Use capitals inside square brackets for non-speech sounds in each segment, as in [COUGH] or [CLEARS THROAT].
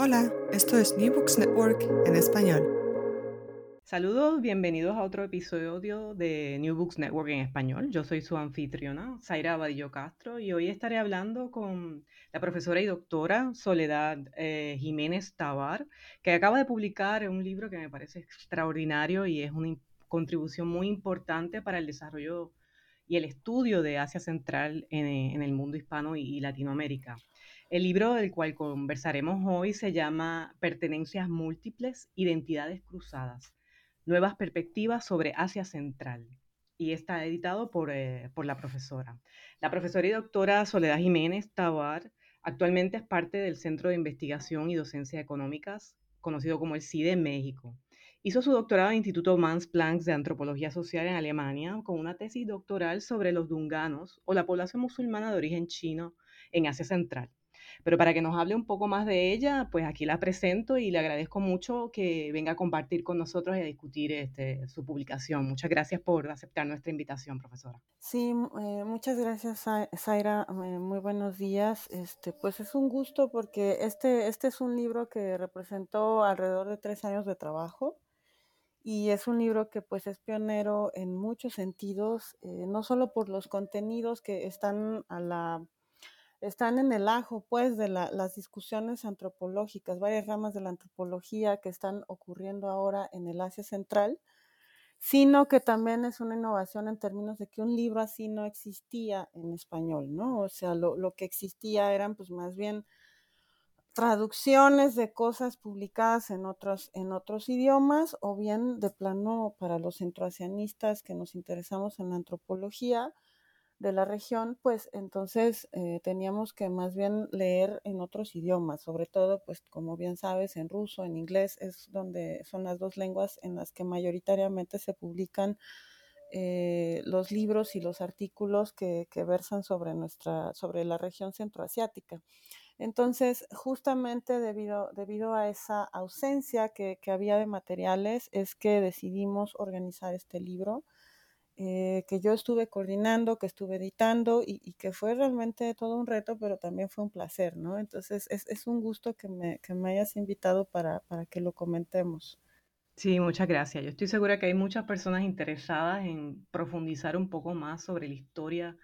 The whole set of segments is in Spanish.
Hola, esto es New Books Network en español. Saludos, bienvenidos a otro episodio de New Books Network en español. Yo soy su anfitriona, Zaira Abadillo Castro, y hoy estaré hablando con la profesora y doctora Soledad eh, Jiménez Tabar, que acaba de publicar un libro que me parece extraordinario y es una contribución muy importante para el desarrollo y el estudio de Asia Central en, el mundo hispano y Latinoamérica. El libro del cual conversaremos hoy se llama Pertenencias Múltiples, Identidades Cruzadas, Nuevas Perspectivas sobre Asia Central y está editado por, eh, por, la profesora. La profesora y doctora Soledad Jiménez Tabar actualmente es parte del Centro de Investigación y Docencia Económicas, conocido como el CIDE en México. Hizo su doctorado en el Instituto Mans Planck de Antropología Social en Alemania con una tesis doctoral sobre los dunganos o la población musulmana de origen chino en Asia Central. Pero para que nos hable un poco más de ella, pues aquí la presento y le agradezco mucho que venga a compartir con nosotros y a discutir este, su publicación. Muchas gracias por aceptar nuestra invitación, profesora. Sí, eh, muchas gracias, Zaira. Eh, muy buenos días. Este, pues es un gusto porque este, este es un libro que representó alrededor de tres años de trabajo y es un libro que pues es pionero en muchos sentidos, eh, no solo por los contenidos que están a la están en el ajo, pues, de las discusiones antropológicas, varias ramas de la antropología que están ocurriendo ahora en el Asia Central, sino que también es una innovación en términos de que un libro así no existía en español, ¿no? O sea, lo, lo que existía eran, pues, más bien traducciones de cosas publicadas en otros, en otros idiomas o bien de plano para los centroasianistas que nos interesamos en la antropología, de la región, pues entonces eh, teníamos que más bien leer en otros idiomas, sobre todo, pues como bien sabes, en ruso, en inglés, es donde son las dos lenguas en las que mayoritariamente se publican eh, los libros y los artículos que, versan sobre nuestra, sobre la región centroasiática. Entonces, justamente debido, debido a esa ausencia que, que había de materiales, es que decidimos organizar este libro eh, que yo estuve coordinando, que estuve editando y, que fue realmente todo un reto, pero también fue un placer, ¿no? Entonces es, es un gusto que me, que me hayas invitado para, para, que lo comentemos. Sí, muchas gracias. Yo estoy segura que hay muchas personas interesadas en profundizar un poco más sobre la historia,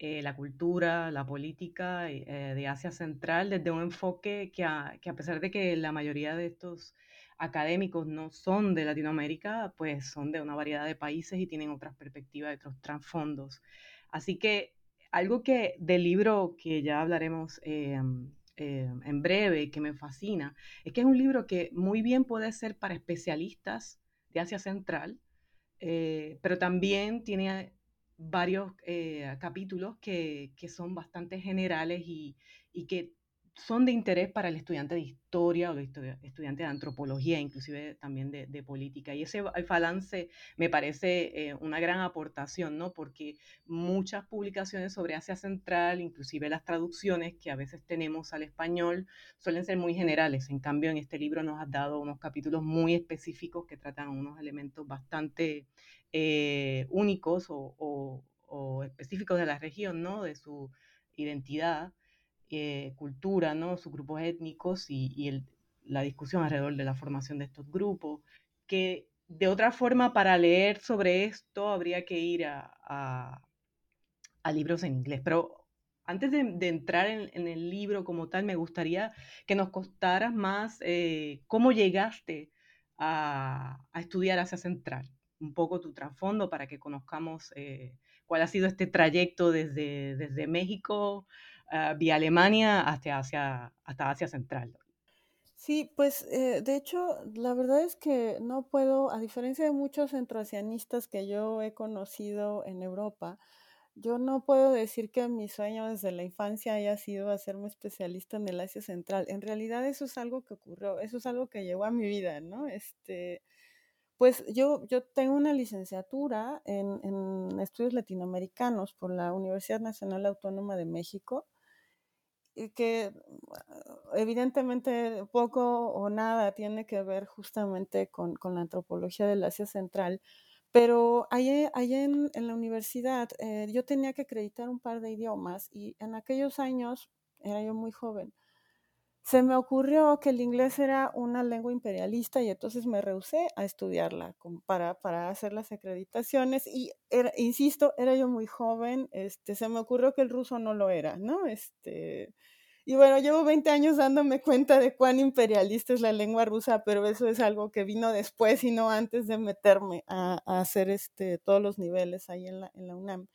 eh, la cultura, la política eh, de Asia Central desde un enfoque que a, que a pesar de que la mayoría de estos académicos no son de Latinoamérica, pues son de una variedad de países y tienen otras perspectivas, otros trasfondos. Así que algo que del libro que ya hablaremos eh, eh, en breve, que me fascina, es que es un libro que muy bien puede ser para especialistas de Asia Central, eh, pero también tiene varios capítulos que, que, son bastante generales y, y que son de interés para el estudiante de historia o el estudiante de antropología, inclusive también de, política. Y ese balance me parece eh, una gran aportación, ¿no? Porque muchas publicaciones sobre Asia Central, inclusive las traducciones que a veces tenemos al español, suelen ser muy generales. En cambio, en este libro nos has dado unos capítulos muy específicos que tratan unos elementos bastante eh, únicos o, o específicos de la región, ¿no? De su identidad. Eh, cultura, ¿no? sus grupos étnicos y, la discusión alrededor de la formación de estos grupos, que de otra forma para leer sobre esto habría que ir a, libros en inglés. Pero antes de, entrar en, el libro como tal, me gustaría que nos contaras más eh, cómo llegaste a, estudiar Asia Central, un poco tu trasfondo para que conozcamos eh, cuál ha sido este trayecto desde, desde México Ah, vía Alemania hasta Asia, hasta Asia Central. Sí, pues eh, de hecho, la verdad es que no puedo, a diferencia de muchos centroasianistas que yo he conocido en Europa, yo no puedo decir que mi sueño desde la infancia haya sido hacerme especialista en el Asia Central. En realidad eso es algo que ocurrió, eso es algo que llegó a mi vida, ¿no? Este, pues yo, yo tengo una licenciatura en, en estudios latinoamericanos por la Universidad Nacional Autónoma de México que evidentemente poco o nada tiene que ver justamente con, la antropología del Asia Central, pero allá, en, la universidad eh, yo tenía que acreditar un par de idiomas y en aquellos años, era yo muy joven, se me ocurrió que el inglés era una lengua imperialista y entonces me rehusé a estudiarla para, para hacer las acreditaciones y, insisto, era yo muy joven, este, se me ocurrió que el ruso no lo era, ¿no? Este, y bueno, llevo 20 años dándome cuenta de cuán imperialista es la lengua rusa, pero eso es algo que vino después y no antes de meterme a, hacer este, todos los niveles ahí en la, en la UNAM.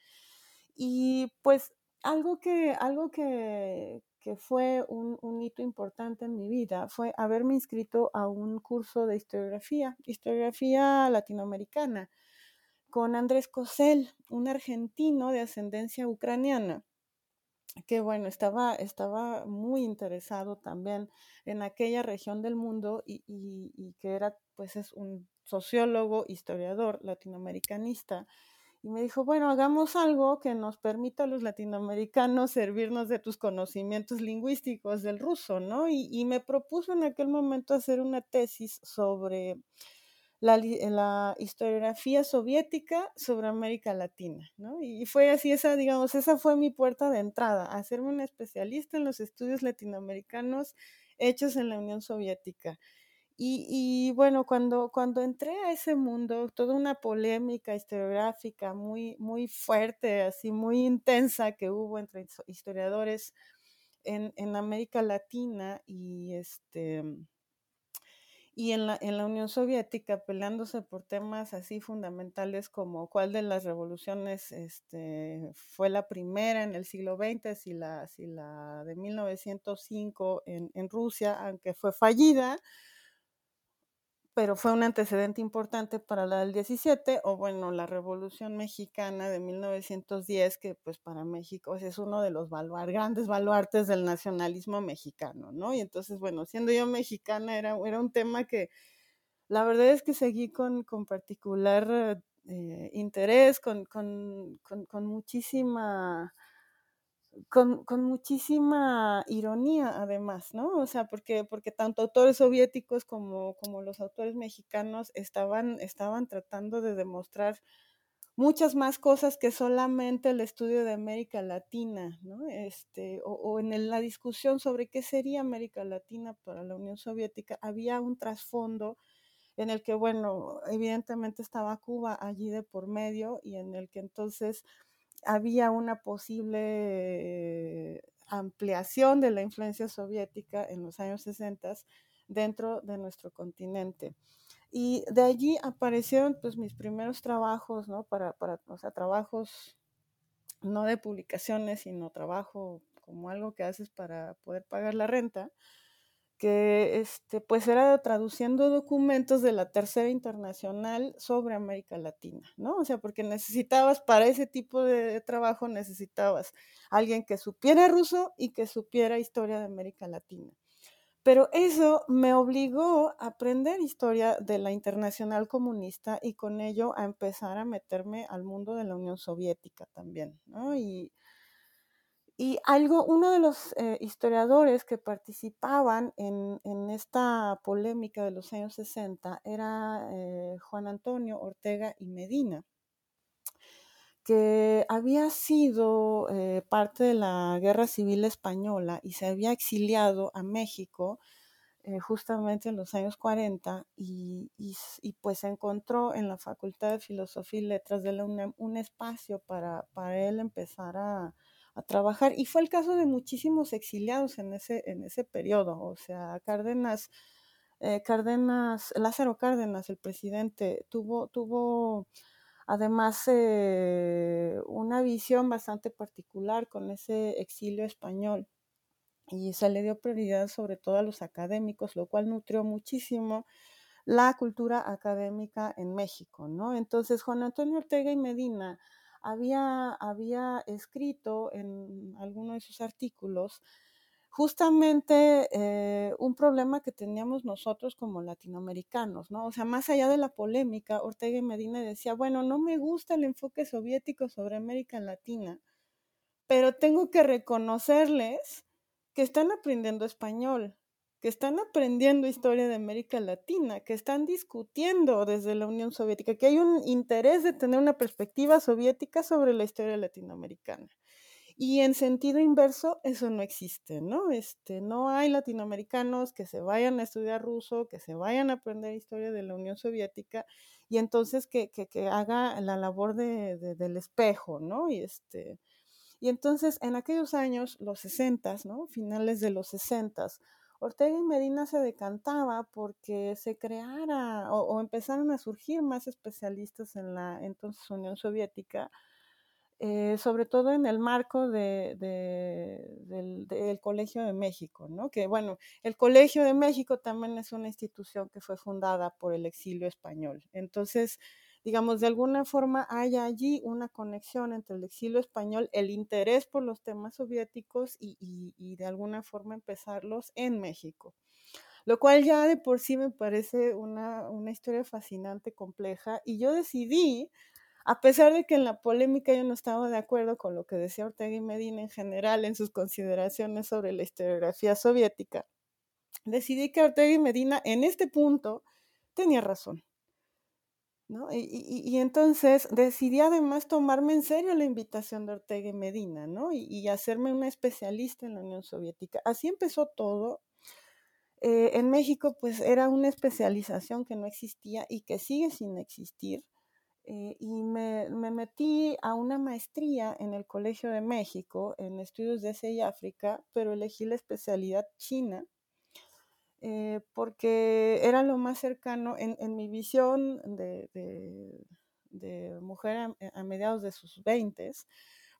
Y pues algo que, algo que, que fue un, un, hito importante en mi vida fue haberme inscrito a un curso de historiografía, historiografía latinoamericana, con Andrés Cosel, un argentino de ascendencia ucraniana, que bueno, estaba, estaba muy interesado también en aquella región del mundo y, y, que era, pues es un sociólogo, historiador latinoamericanista y me dijo, bueno, hagamos algo que nos permita a los latinoamericanos servirnos de tus conocimientos lingüísticos del ruso, ¿no? Y, me propuso en aquel momento hacer una tesis sobre la, la, historiografía soviética sobre América Latina, ¿no? Y fue así, esa, digamos, esa fue mi puerta de entrada, hacerme una especialista en los estudios latinoamericanos hechos en la Unión Soviética. Y, bueno, cuando, cuando entré a ese mundo, toda una polémica historiográfica muy, muy fuerte, así muy intensa que hubo entre historiadores en, en América Latina y, este, y en, la, en la Unión Soviética, peleándose por temas así fundamentales como cuál de las revoluciones este, fue la primera en el siglo XX, si la, si la de 1905 en, en Rusia, aunque fue fallida, pero fue un antecedente importante para la del 17, o bueno, la Revolución Mexicana de 1910, que pues para México es uno de los grandes baluartes del nacionalismo mexicano, ¿no? Y entonces, bueno, siendo yo mexicana era, era un tema que la verdad es que seguí con, con particular eh, interés, con, con, con muchísima con, con, muchísima ironía además, ¿no? O sea, porque, porque tanto autores soviéticos como, como los autores mexicanos estaban, estaban tratando de demostrar muchas más cosas que solamente el estudio de América Latina, ¿no? Este, o, o en la discusión sobre qué sería América Latina para la Unión Soviética, había un trasfondo en el que, bueno, evidentemente estaba Cuba allí de por medio y en el que entonces había una posible ampliación de la influencia soviética en los años 60 dentro de nuestro continente. Y de allí aparecieron pues mis primeros trabajos, ¿no? Para, para, o sea, trabajos no de publicaciones, sino trabajo como algo que haces para poder pagar la renta que este, pues era traduciendo documentos de la Tercera Internacional sobre América Latina, ¿no? O sea, porque necesitabas para ese tipo de trabajo, necesitabas alguien que supiera ruso y que supiera historia de América Latina. Pero eso me obligó a aprender historia de la internacional comunista y con ello a empezar a meterme al mundo de la Unión Soviética también, ¿no? Y, y algo, uno de los eh, historiadores que participaban en, en, esta polémica de los años 60 era eh, Juan Antonio Ortega y Medina, que había sido eh, parte de la Guerra Civil Española y se había exiliado a México justamente en los años 40 y, y, y, pues encontró en la Facultad de Filosofía y Letras de la UNAM un espacio para, para él empezar a a trabajar. Y fue el caso de muchísimos exiliados en ese, en ese periodo. O sea, Cárdenas, eh, Cárdenas, Lázaro Cárdenas, el presidente, tuvo, tuvo además eh, una visión bastante particular con ese exilio español. Y se le dio prioridad sobre todo a los académicos, lo cual nutrió muchísimo la cultura académica en México, ¿no? Entonces, Juan Antonio Ortega y Medina había, había escrito en alguno de sus artículos justamente eh, un problema que teníamos nosotros como latinoamericanos, ¿no? O sea, más allá de la polémica, Ortega y Medina decía, bueno, no me gusta el enfoque soviético sobre América Latina, pero tengo que reconocerles que están aprendiendo español, que están aprendiendo historia de América Latina, que están discutiendo desde la Unión Soviética, que hay un interés de tener una perspectiva soviética sobre la historia latinoamericana. Y en sentido inverso, eso no existe, ¿no? Este, no hay latinoamericanos que se vayan a estudiar ruso, que se vayan a aprender historia de la Unión Soviética y entonces que, que, haga la labor de, del espejo, ¿no? Y, este, y entonces en aquellos años, los 60, ¿no? Finales de los 60, Ortega y Medina se decantaba porque se creara o, empezaron a surgir más especialistas en la entonces Unión Soviética eh, sobre todo en el marco de, del, Colegio de México, ¿no? Que bueno, el Colegio de México también es una institución que fue fundada por el exilio español. Entonces, digamos, de alguna forma hay allí una conexión entre el exilio español, el interés por los temas soviéticos y, y de alguna forma empezarlos en México lo cual ya de por sí me parece una, una, historia fascinante, compleja, y yo decidí a pesar de que en la polémica yo no estaba de acuerdo con lo que decía Ortega y Medina en general en sus consideraciones sobre la historiografía soviética, decidí que Ortega y Medina en este punto tenía razón. Y, entonces decidí además tomarme en serio la invitación de Ortega y Medina ¿no? y, hacerme una especialista en la Unión Soviética. Así empezó todo. Eh, en México pues era una especialización que no existía y que sigue sin existir. Eh, y me, metí a una maestría en el Colegio de México en estudios de Asia y África, pero elegí la especialidad china eh, porque era lo más cercano en, mi visión de, mujer a, a, mediados de sus veintes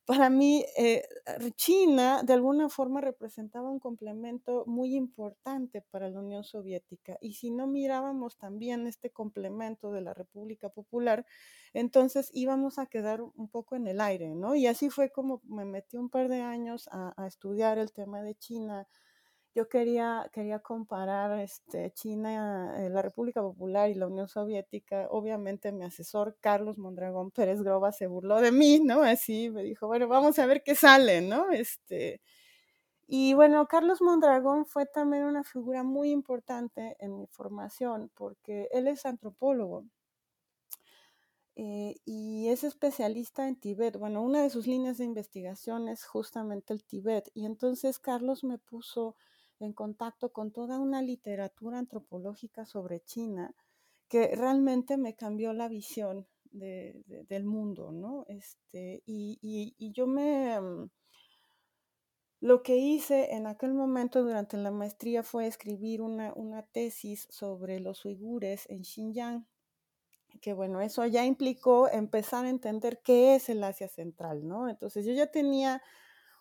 para mí, eh, China de alguna forma representaba un complemento muy importante para la Unión Soviética. Y si no mirábamos también este complemento de la República Popular, entonces íbamos a quedar un poco en el aire, ¿no? Y así fue como me metí un par de años a, a estudiar el tema de China, yo quería, quería comparar este, China, eh, la República Popular y la Unión Soviética. Obviamente mi asesor Carlos Mondragón Pérez Groba se burló de mí, ¿no? Así me dijo, bueno, vamos a ver qué sale, ¿no? Este, y bueno, Carlos Mondragón fue también una figura muy importante en mi formación porque él es antropólogo. Eh, y es especialista en Tibet. Bueno, una de sus líneas de investigación es justamente el Tibet. Y entonces Carlos me puso en contacto con toda una literatura antropológica sobre China que realmente me cambió la visión del mundo, ¿no? Este, y, yo me... Mm, lo que hice en aquel momento durante la maestría fue escribir una, una tesis sobre los uigures en Xinjiang, que bueno, eso ya implicó empezar a entender qué es el Asia Central, ¿no? Entonces yo ya tenía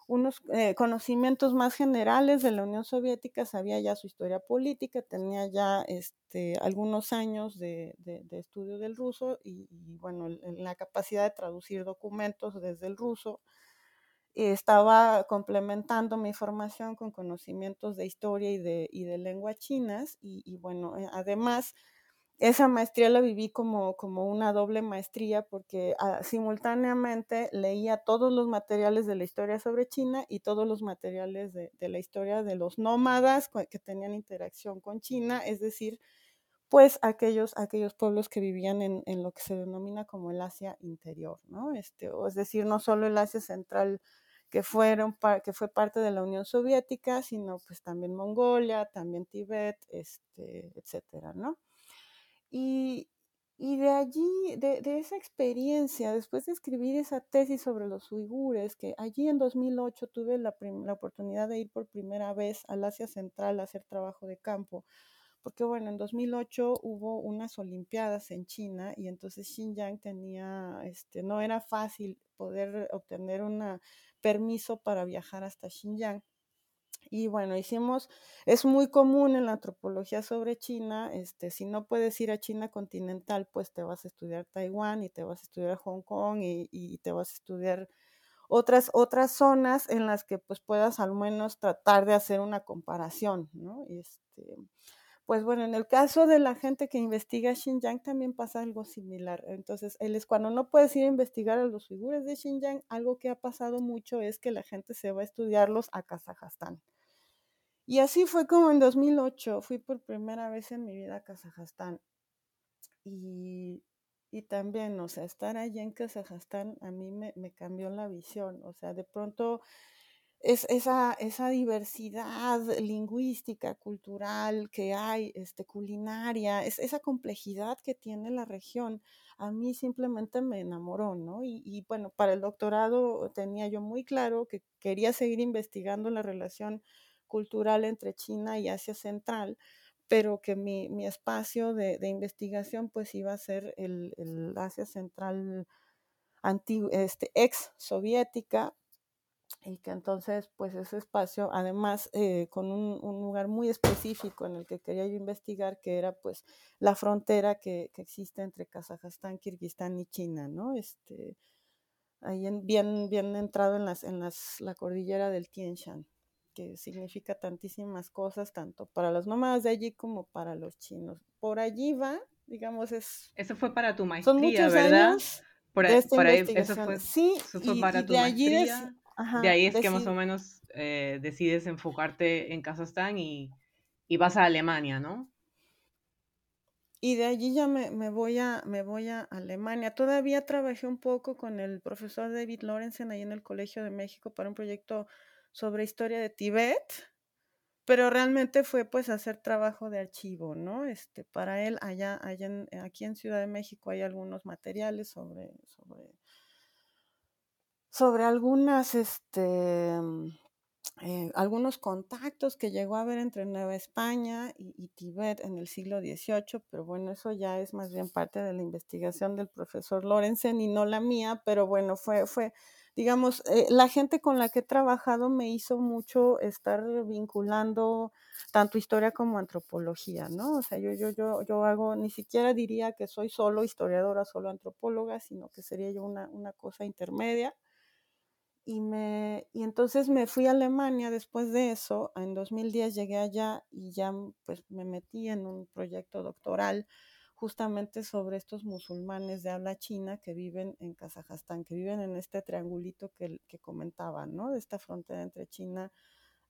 unos eh, conocimientos más generales de la Unión Soviética, sabía ya su historia política, tenía ya este, algunos años de, estudio del ruso y, bueno, la capacidad de traducir documentos desde el ruso. estaba complementando mi formación con conocimientos de historia y de, y de lengua chinas y, y bueno, eh, además esa maestría la viví como, como una doble maestría porque ah, simultáneamente leía todos los materiales de la historia sobre China y todos los materiales de, la historia de los nómadas que tenían interacción con China, es decir, pues aquellos, aquellos pueblos que vivían en, en, lo que se denomina como el Asia interior, ¿no? Este, o es decir, no solo el Asia central que, fueron, que fue parte de la Unión Soviética, sino pues también Mongolia, también Tibet, este, etcétera, ¿no? Y, de allí, de, esa experiencia, después de escribir esa tesis sobre los uigures, que allí en 2008 tuve la, la, oportunidad de ir por primera vez al Asia Central a hacer trabajo de campo, porque bueno, en 2008 hubo unas Olimpiadas en China y entonces Xinjiang tenía, este, no era fácil poder obtener un permiso para viajar hasta Xinjiang. Y bueno, hicimos, es muy común en la antropología sobre China, este, si no puedes ir a China continental, pues te vas a estudiar Taiwán y te vas a estudiar Hong Kong y, te vas a estudiar otras, otras zonas en las que pues puedas al menos tratar de hacer una comparación, ¿no? Este, pues bueno, en el caso de la gente que investiga Xinjiang también pasa algo similar. Entonces, él es cuando no puedes ir a investigar a los figuras de Xinjiang, algo que ha pasado mucho es que la gente se va a estudiarlos a Kazajstán. Y así fue como en 2008 fui por primera vez en mi vida a Kazajstán. Y, también, o sea, estar allí en Kazajstán a mí me cambió la visión, o sea, de pronto es esa, esa diversidad lingüística, cultural que hay, este, culinaria, es, esa complejidad que tiene la región, a mí simplemente me enamoró, ¿no? Y, y, bueno, para el doctorado tenía yo muy claro que quería seguir investigando la relación cultural entre China y Asia Central, pero que mi, mi espacio de, de, investigación pues iba a ser el, el Asia Central este, ex soviética, y que entonces pues ese espacio además eh, con un, un, lugar muy específico en el que quería yo investigar que era pues la frontera que, que existe entre Kazajstán, Kirguistán y China, ¿no? Este, ahí en, bien, bien entrado en, las, en las, la cordillera del Tien Shan, que significa tantísimas cosas, tanto para los nómadas de allí como para los chinos. Por allí va, digamos, es... Eso fue para tu maestría, son muchos ¿verdad? Años por ahí, por ahí, eso fue, sí, eso fue para y tu maestría. Ajá, de ahí es que más o menos eh, decides enfocarte en Kazajstán y, y, vas a Alemania, ¿no? Y de allí ya me, me, voy a, me voy a Alemania. Todavía trabajé un poco con el profesor David Lorenzen ahí en el Colegio de México para un proyecto sobre historia de Tibet, pero realmente fue pues hacer trabajo de archivo, ¿no? Este, para él allá, allá en, aquí en Ciudad de México hay algunos materiales sobre, sobre sobre algunas, este, eh, algunos contactos que llegó a haber entre Nueva España y, y, Tibet en el siglo XVIII, pero bueno, eso ya es más bien parte de la investigación del profesor Lorenzen y no la mía, pero bueno, fue, fue digamos, eh, la gente con la que he trabajado me hizo mucho estar vinculando tanto historia como antropología, ¿no? O sea, yo, yo, yo, yo hago, ni siquiera diría que soy solo historiadora, solo antropóloga, sino que sería yo una, una cosa intermedia y, me, y entonces me fui a Alemania después de eso, en 2010 llegué allá y ya pues me metí en un proyecto doctoral justamente sobre estos musulmanes de habla china que viven en Kazajstán, que viven en este triangulito que, que comentaba, ¿no? De esta frontera entre China,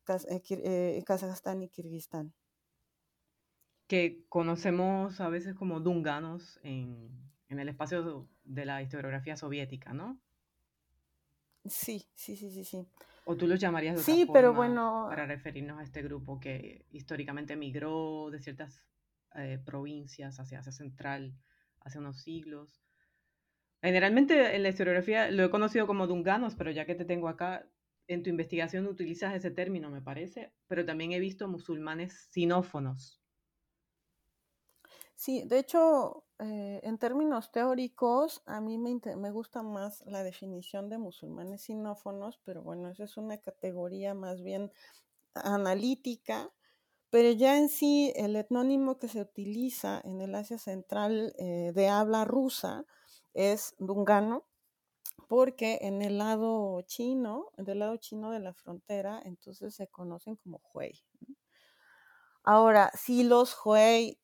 Kaz, eh, eh, Kazajstán y Kirguistán. Que conocemos a veces como dunganos en, en el espacio de la historiografía soviética, ¿no? Sí, sí, sí, sí, sí. O tú los llamarías de otra sí, forma pero bueno, para referirnos a este grupo que históricamente migró de ciertas eh, provincias hacia Asia Central hace unos siglos. Generalmente en la historiografía lo he conocido como dunganos, pero ya que te tengo acá, en tu investigación utilizas ese término, me parece, pero también he visto musulmanes sinófonos. Sí, de hecho, eh, en términos teóricos, a mí me, me, gusta más la definición de musulmanes sinófonos, pero bueno, esa es una categoría más bien analítica, pero ya en sí el etnónimo que se utiliza en el Asia Central eh, de habla rusa es dungano, porque en el lado chino, del lado chino de la frontera, entonces se conocen como Hui. Ahora, si los Hui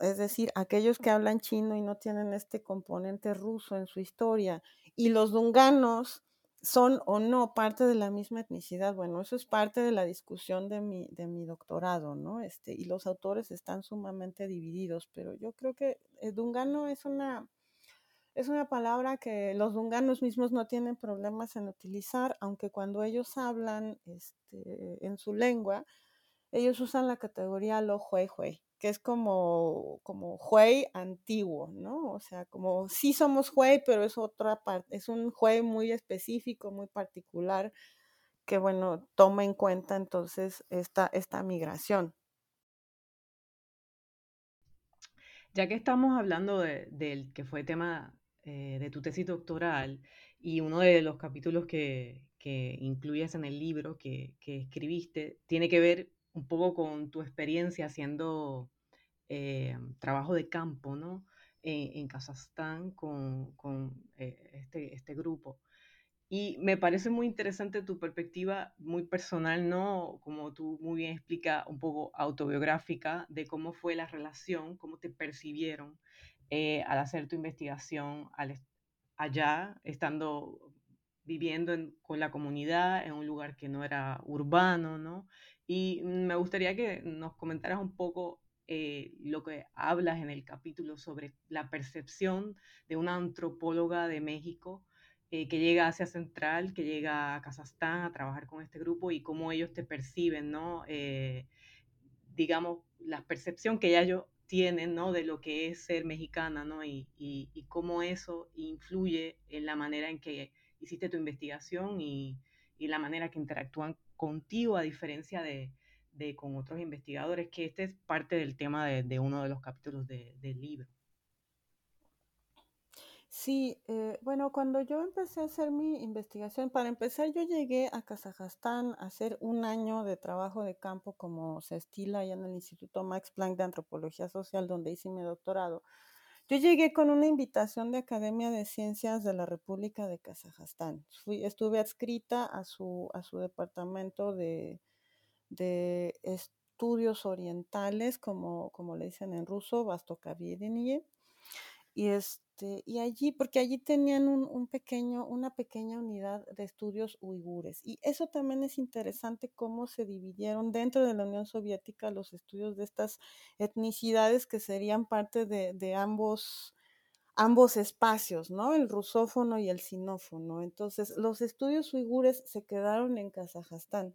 es decir, aquellos que hablan chino y no tienen este componente ruso en su historia, y los dunganos son o no parte de la misma etnicidad. Bueno, eso es parte de la discusión de mi, de mi doctorado, ¿no? Este, y los autores están sumamente divididos, pero yo creo que el dungano es una, es una palabra que los dunganos mismos no tienen problemas en utilizar, aunque cuando ellos hablan este, en su lengua, ellos usan la categoría lo hue hue, que es como, como antiguo, ¿no? O sea, como sí somos Huey, pero es otra parte, es un Huey muy específico, muy particular, que bueno, toma en cuenta entonces esta, esta migración. Ya que estamos hablando del de, que fue tema eh, de tu tesis doctoral y uno de los capítulos que, que incluyes en el libro que, que escribiste tiene que ver un poco con tu experiencia haciendo eh, trabajo de campo, ¿no? En, en Kazajstán con, con eh, este, este grupo. Y me parece muy interesante tu perspectiva muy personal, ¿no? Como tú muy bien explica, un poco autobiográfica de cómo fue la relación, cómo te percibieron eh, al hacer tu investigación al, allá, estando viviendo en, con la comunidad en un lugar que no era urbano, ¿no? Y me gustaría que nos comentaras un poco eh, lo que hablas en el capítulo sobre la percepción de una antropóloga de México eh, que llega a Asia Central, que llega a Kazajstán a trabajar con este grupo y cómo ellos te perciben, ¿no? Eh, digamos, la percepción que ellos tienen, ¿no? De lo que es ser mexicana, ¿no? Y, y, cómo eso influye en la manera en que hiciste tu investigación y, y la manera que interactúan contigo, a diferencia de, con otros investigadores, que este es parte del tema de, de uno de los capítulos del libro. Sí, eh, bueno, cuando yo empecé a hacer mi investigación, para empezar yo llegué a Kazajstán a hacer un año de trabajo de campo como se estila allá en el Instituto Max Planck de Antropología Social, donde hice mi doctorado. Yo llegué con una invitación de Academia de Ciencias de la República de Kazajstán. Fui, estuve adscrita a su, a su departamento de, de estudios orientales, como, como le dicen en ruso, Vastokavidenie. Y, este, y allí, porque allí tenían un, pequeño, una pequeña unidad de estudios uigures. Y eso también es interesante cómo se dividieron dentro de la Unión Soviética los estudios de estas etnicidades que serían parte de, ambos, ambos espacios, ¿no? El rusófono y el sinófono. Entonces, los estudios uigures se quedaron en Kazajstán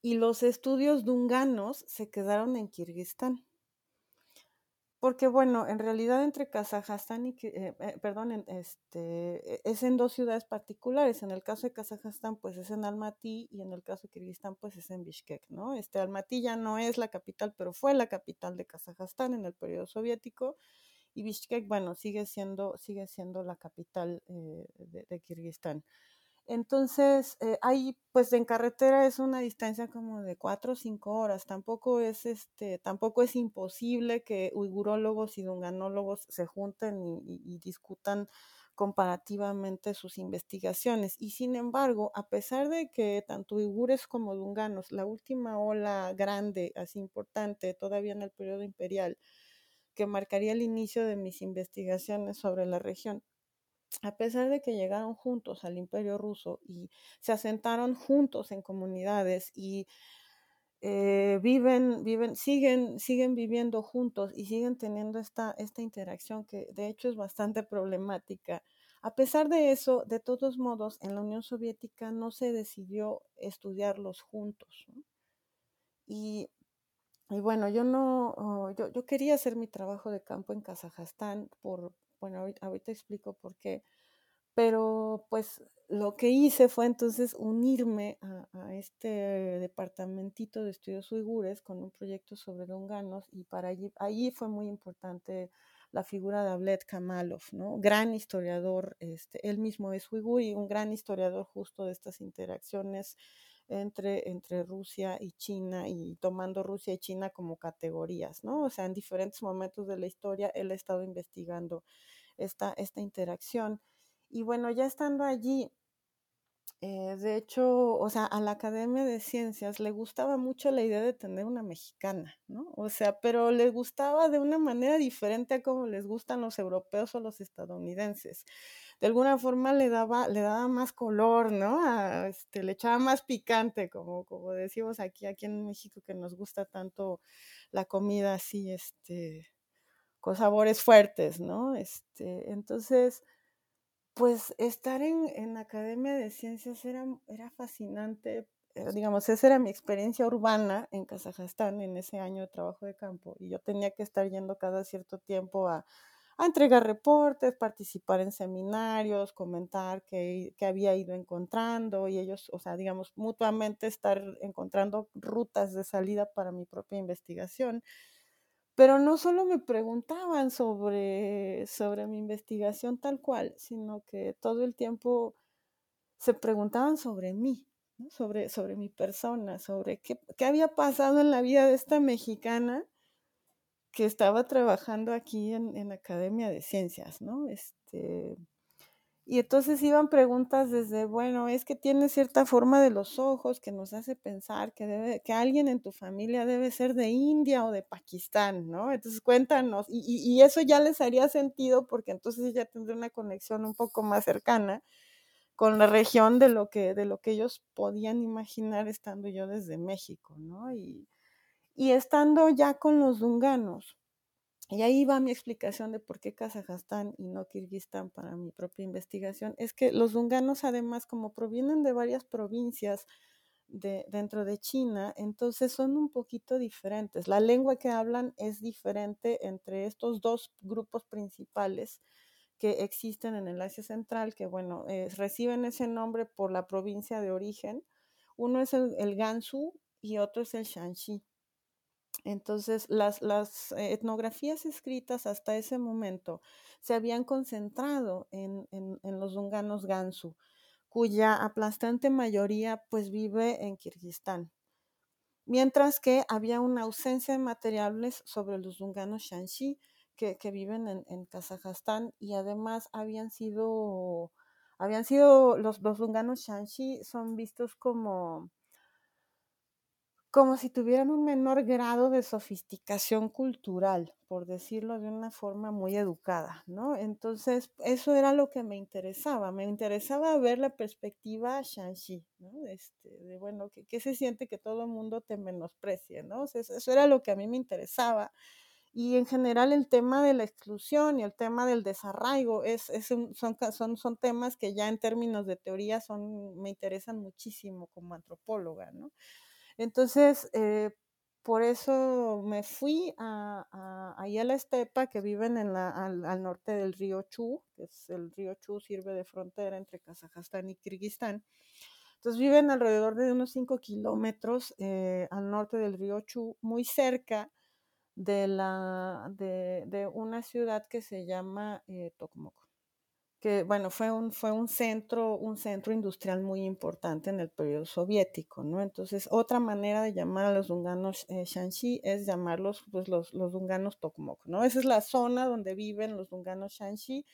y los estudios dunganos se quedaron en Kirguistán. Porque bueno, en realidad entre Kazajstán y, eh, eh, perdón, este, e, es en dos ciudades particulares. En el caso de Kazajstán, pues es en Almaty y en el caso de Kirguistán, pues es en Bishkek, ¿no? Este Almaty ya no es la capital, pero fue la capital de Kazajstán en el periodo soviético y Bishkek, bueno, sigue siendo, sigue siendo la capital eh, de, de Kirguistán. Entonces, eh, ahí, pues en carretera es una distancia como de cuatro o cinco horas. Tampoco es, este, tampoco es imposible que uigurólogos y dunganólogos se junten y, discutan comparativamente sus investigaciones. Y sin embargo, a pesar de que tanto uigures como dunganos, la última ola grande, así importante, todavía en el periodo imperial, que marcaría el inicio de mis investigaciones sobre la región, a pesar de que llegaron juntos al imperio ruso y se asentaron juntos en comunidades y eh, viven, viven, siguen, siguen viviendo juntos y siguen teniendo esta, esta interacción que de hecho es bastante problemática. A pesar de eso, de todos modos, en la Unión Soviética no se decidió estudiarlos juntos. Y, y, bueno, yo no, oh, yo, yo, quería hacer mi trabajo de campo en Kazajstán por, bueno, ahorita, explico por qué. Pero pues lo que hice fue entonces unirme a, este departamentito de estudios uigures con un proyecto sobre longanos y para allí, allí fue muy importante la figura de Ablet Kamalov, ¿no? Gran historiador, este, él mismo es uigur y un gran historiador justo de estas interacciones entre, entre Rusia y China y tomando Rusia y China como categorías, ¿no? O sea, en diferentes momentos de la historia él ha estado investigando esta, esta interacción. Y bueno, ya estando allí, eh, de hecho, o sea, a la Academia de Ciencias le gustaba mucho la idea de tener una mexicana, ¿no? O sea, pero le gustaba de una manera diferente a como les gustan los europeos o los estadounidenses. De alguna forma le daba, le daba más color, ¿no? este, le echaba más picante, como, como decimos aquí, aquí en México, que nos gusta tanto la comida así, este, con sabores fuertes, ¿no? Este, entonces, pues estar en, en Academia de Ciencias era, era fascinante. Eh, digamos, esa era mi experiencia urbana en Kazajstán en ese año de trabajo de campo. Y yo tenía que estar yendo cada cierto tiempo a, a entregar reportes, participar en seminarios, comentar qué, había ido encontrando y ellos, o sea, digamos, mutuamente estar encontrando rutas de salida para mi propia investigación. Pero no solo me preguntaban sobre, sobre mi investigación tal cual, sino que todo el tiempo se preguntaban sobre mí, sobre, sobre mi persona, sobre qué había pasado en la vida de esta mexicana que estaba trabajando aquí en, en Academia de Ciencias, ¿no? Este, y entonces iban preguntas desde, bueno, es que tiene cierta forma de los ojos que nos hace pensar que, debe, que alguien en tu familia debe ser de India o de Pakistán, ¿no? Entonces cuéntanos, y, y, eso ya les haría sentido porque entonces ya tendría una conexión un poco más cercana con la región de lo que, de lo que ellos podían imaginar estando yo desde México, ¿no? Y, Y estando ya con los dunganos, y ahí va mi explicación de por qué Kazajstán y no Kirguistán para mi propia investigación, es que los dunganos además como provienen de varias provincias de, dentro de China, entonces son un poquito diferentes. La lengua que hablan es diferente entre estos dos grupos principales que existen en el Asia Central, que bueno, reciben ese nombre por la provincia de origen. Uno es el, el Gansu y otro es el Shanxi. Entonces, las, las, etnografías escritas hasta ese momento se habían concentrado en, en, en, los dunganos Gansu, cuya aplastante mayoría pues vive en Kirguistán. Mientras que había una ausencia de materiales sobre los dunganos Shanxi, que, que viven en, en, Kazajstán y además habían sido, habían sido los, los dunganos Shanxi son vistos como como si tuvieran un menor grado de sofisticación cultural, por decirlo de una forma muy educada, ¿no? Entonces, eso era lo que me interesaba, me interesaba ver la perspectiva Shanxi, ¿no? Este, de, bueno, ¿qué, ¿qué, se siente que todo el mundo te menosprecie, ¿no? O sea, eso era lo que a mí me interesaba. Y en general el tema de la exclusión y el tema del desarraigo es, es un, son, son, son temas que ya en términos de teoría son, me interesan muchísimo como antropóloga, ¿no? Entonces, eh, por eso me fui a, a, a la estepa que viven al, norte del río Chu, que es el río Chu sirve de frontera entre Kazajstán y Kirguistán. Entonces viven alrededor de unos 5 kilómetros eh, al norte del río Chu, muy cerca de, la, de una ciudad que se llama eh, Tokmok que bueno, fue un, fue un centro, un centro industrial muy importante en el periodo soviético, ¿no? Entonces, otra manera de llamar a los dunganos eh, Shanxi es llamarlos pues, los, los dunganos Tokmok, ¿no? Esa es la zona donde viven los dunganos Shanxi,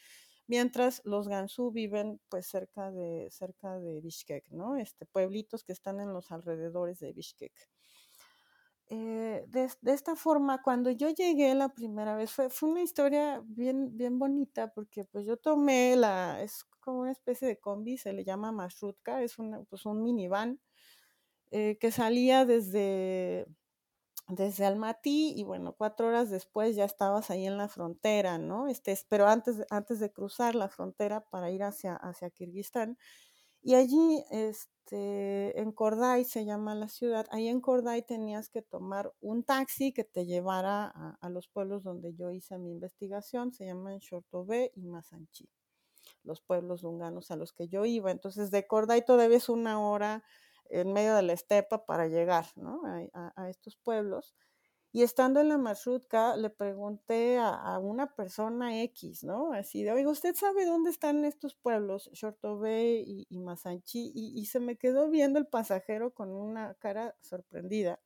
mientras los Gansu viven pues cerca de, cerca de Bishkek, ¿no? Este, pueblitos que están en los alrededores de Bishkek. Eh, de, de, esta forma, cuando yo llegué la primera vez, fue, fue, una historia bien, bien bonita porque pues yo tomé la, es como una especie de combi, se le llama Mashrutka, es una, pues un minivan eh, que salía desde, desde Almaty y bueno, cuatro horas después ya estabas ahí en la frontera, ¿no? Este, pero antes, antes de cruzar la frontera para ir hacia, hacia Kirguistán. Y allí, este, en Corday se llama la ciudad, ahí en Corday tenías que tomar un taxi que te llevara a, los pueblos donde yo hice mi investigación, se llaman Shortobé y Masanchi, los pueblos dunganos a los que yo iba. Entonces, de Corday todavía es una hora en medio de la estepa para llegar ¿no? a estos pueblos. Y estando en la marshrutka, le pregunté a, una persona X, ¿no? Así de, oiga, ¿usted sabe dónde están estos pueblos, Shortobé y, y Masanchi? Y, y, se me quedó viendo el pasajero con una cara sorprendida.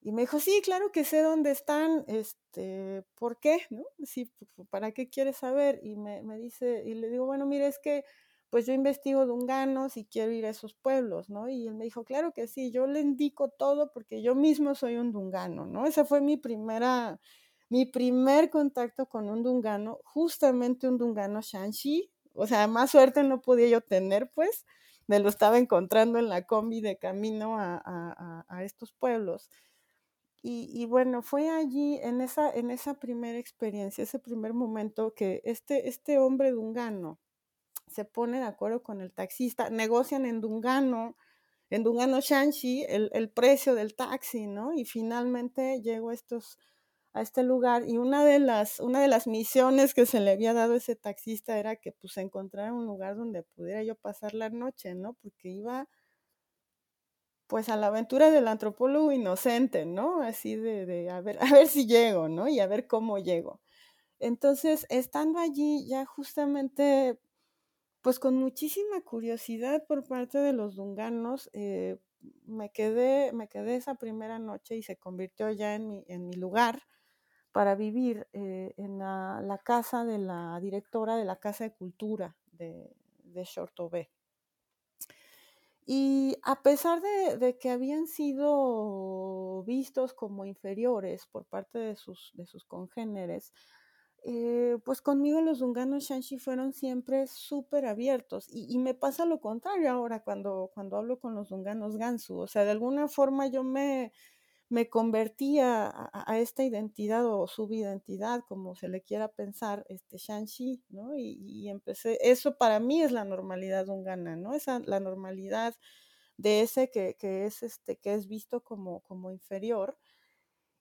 Y me dijo, sí, claro que sé dónde están, este, ¿por qué? ¿No? Sí, ¿para qué quieres saber? Y me, me dice, y le digo, bueno, mire, es que pues yo investigo dunganos y quiero ir a esos pueblos, ¿no? Y él me dijo, claro que sí, yo le indico todo porque yo mismo soy un dungano, ¿no? Esa fue mi primera, mi primer contacto con un dungano, justamente un dungano Shanxi, o sea, más suerte no podía yo tener, pues, me lo estaba encontrando en la combi de camino a, a, a estos pueblos. Y, y, bueno, fue allí, en esa, en esa primera experiencia, ese primer momento, que este, este hombre dungano, se pone de acuerdo con el taxista, negocian en Dungano, en Dungano Shanxi, el, el, precio del taxi, ¿no? Y finalmente llego a, estos, a este lugar y una de, las, una de las misiones que se le había dado a ese taxista era que pues encontrara un lugar donde pudiera yo pasar la noche, ¿no? Porque iba pues a la aventura del antropólogo inocente, ¿no? Así de, de a, ver, a ver si llego, ¿no? Y a ver cómo llego. Entonces, estando allí, ya justamente pues con muchísima curiosidad por parte de los dunganos, eh, me, quedé, me quedé esa primera noche y se convirtió ya en mi, en mi lugar para vivir eh, en la, casa de la directora de la Casa de Cultura de, de Shortobé. Y a pesar de, de, que habían sido vistos como inferiores por parte de sus, de sus congéneres, eh, pues conmigo los dunganos Shanxi fueron siempre súper abiertos y, y, me pasa lo contrario ahora cuando, cuando hablo con los dunganos Gansu, o sea, de alguna forma yo me, me convertía a, esta identidad o subidentidad, como se le quiera pensar, este Shanxi, ¿no? Y, empecé, eso para mí es la normalidad de un gana, ¿no? Esa, la normalidad de ese que, que, es, este, que es visto como, como inferior.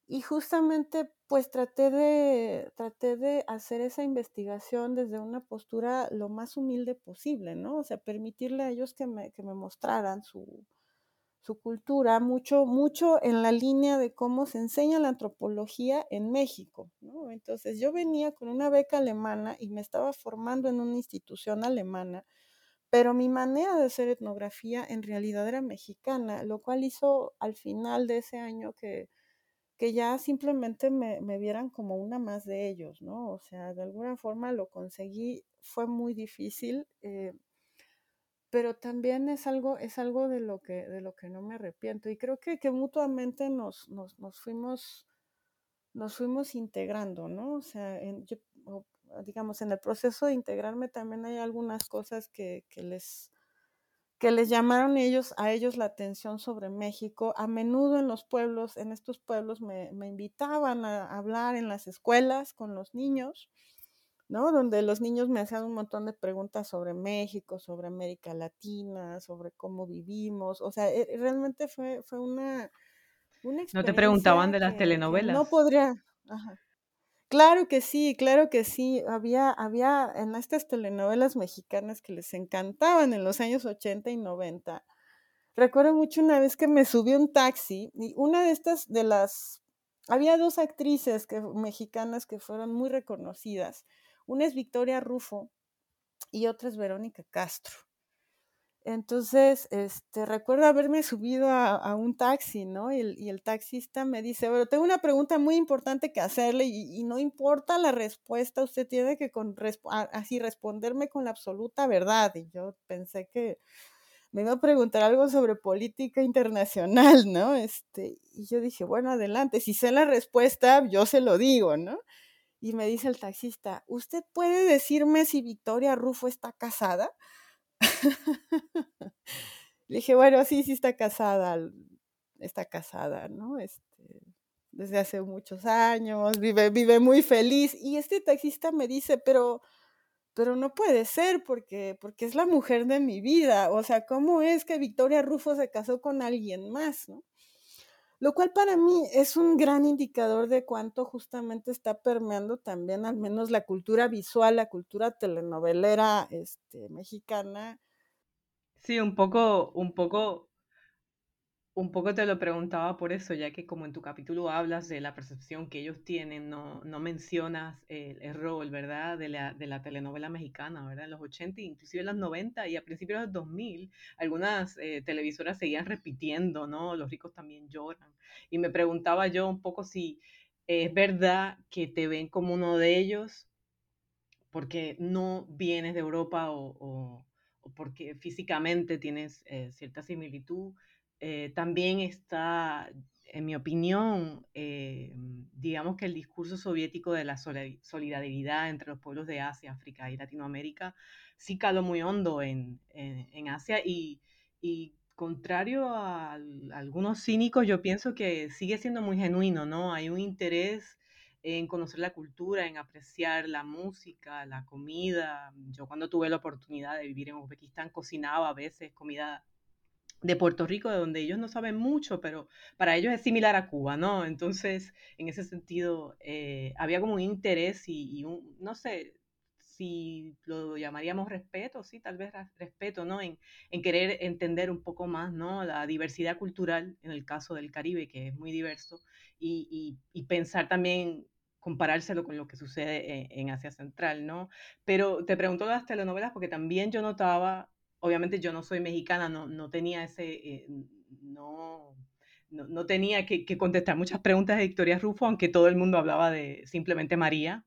Y justamente pues traté de, traté de hacer esa investigación desde una postura lo más humilde posible, ¿no? O sea, permitirle a ellos que me, que me mostraran su, su cultura, mucho, mucho en la línea de cómo se enseña la antropología en México. ¿no? Entonces yo venía con una beca alemana y me estaba formando en una institución alemana, pero mi manera de hacer etnografía en realidad era mexicana, lo cual hizo al final de ese año que, que ya simplemente me, me, vieran como una más de ellos, ¿no? O sea, de alguna forma lo conseguí, fue muy difícil. Eh, pero también es algo, es algo de lo que, de lo que no me arrepiento. Y creo que, que mutuamente nos, nos, nos, fuimos, nos fuimos integrando, ¿no? O sea, en, digamos, en el proceso de integrarme también hay algunas cosas que, que les que les llamaron ellos, a ellos la atención sobre México. A menudo en los pueblos, en estos pueblos me, me invitaban a hablar en las escuelas con los niños ¿no? Donde los niños me hacían un montón de preguntas sobre México, sobre América Latina, sobre cómo vivimos. O sea, e, realmente fue, fue una, una ¿No te preguntaban de las telenovelas? No podría. Claro que sí, claro que sí. Había, había en estas telenovelas mexicanas que les encantaban en los años 80 y 90. Recuerdo mucho una vez que me subí un taxi y una de estas de las había dos actrices que, mexicanas que fueron muy reconocidas. Una es Victoria Rufo y otra es Verónica Castro. Entonces, este, recuerdo haberme subido a, un taxi, ¿no? Y el, taxista me dice, bueno, tengo una pregunta muy importante que hacerle y, no importa la respuesta, usted tiene que así responderme con la absoluta verdad. Y yo pensé que me iba a preguntar algo sobre política internacional, [LAUGHS] ¿no? Este, y yo dije, bueno, adelante, si sé la respuesta, yo se lo digo, ¿no? Y me dice el taxista, ¿usted puede decirme si Victoria Rufo está casada? [LAUGHS] Le dije, bueno, sí, sí está casada, está casada, ¿no? Este, desde hace muchos años, vive, vive muy feliz. Y este taxista me dice, pero, pero no puede ser porque, porque es la mujer de mi vida. O sea, ¿cómo es que Victoria Rufo se casó con alguien más. Lo cual para mí es un gran indicador de cuánto justamente está permeando también al menos la cultura visual, la cultura telenovelera este, mexicana. Sí, un poco, un poco un poco te lo preguntaba por eso, ya que como en tu capítulo hablas de la percepción que ellos tienen, no, no mencionas el, rol, ¿verdad?, de la, de la, telenovela mexicana, ¿verdad? En los 80, inclusive en los 90 y a principios de los 2000, algunas eh, televisoras seguían repitiendo, ¿no? Los ricos también lloran. Y me preguntaba yo un poco si es verdad que te ven como uno de ellos porque no vienes de Europa o, o, porque físicamente tienes eh, cierta similitud eh, también está, en mi opinión, eh, digamos que el discurso soviético de la solidaridad entre los pueblos de Asia, África y Latinoamérica sí caló muy hondo en, Asia y, contrario a, algunos cínicos, yo pienso que sigue siendo muy genuino, ¿no? Hay un interés en conocer la cultura, en apreciar la música, la comida. Yo cuando tuve la oportunidad de vivir en Uzbekistán cocinaba a veces comida de Puerto Rico, de donde ellos no saben mucho, pero para ellos es similar a Cuba, ¿no? Entonces, en ese sentido, eh, había como un interés y, un, no sé si lo llamaríamos respeto, sí, tal vez respeto, ¿no? En, querer entender un poco más, ¿no? La diversidad cultural, en el caso del Caribe, que es muy diverso, y, pensar también comparárselo con lo que sucede en, Asia Central, ¿no? Pero te pregunto las telenovelas porque también yo notaba obviamente yo no soy mexicana, no, no tenía ese, eh, no, no, tenía que, contestar muchas preguntas de Victoria Rufo, aunque todo el mundo hablaba de simplemente María.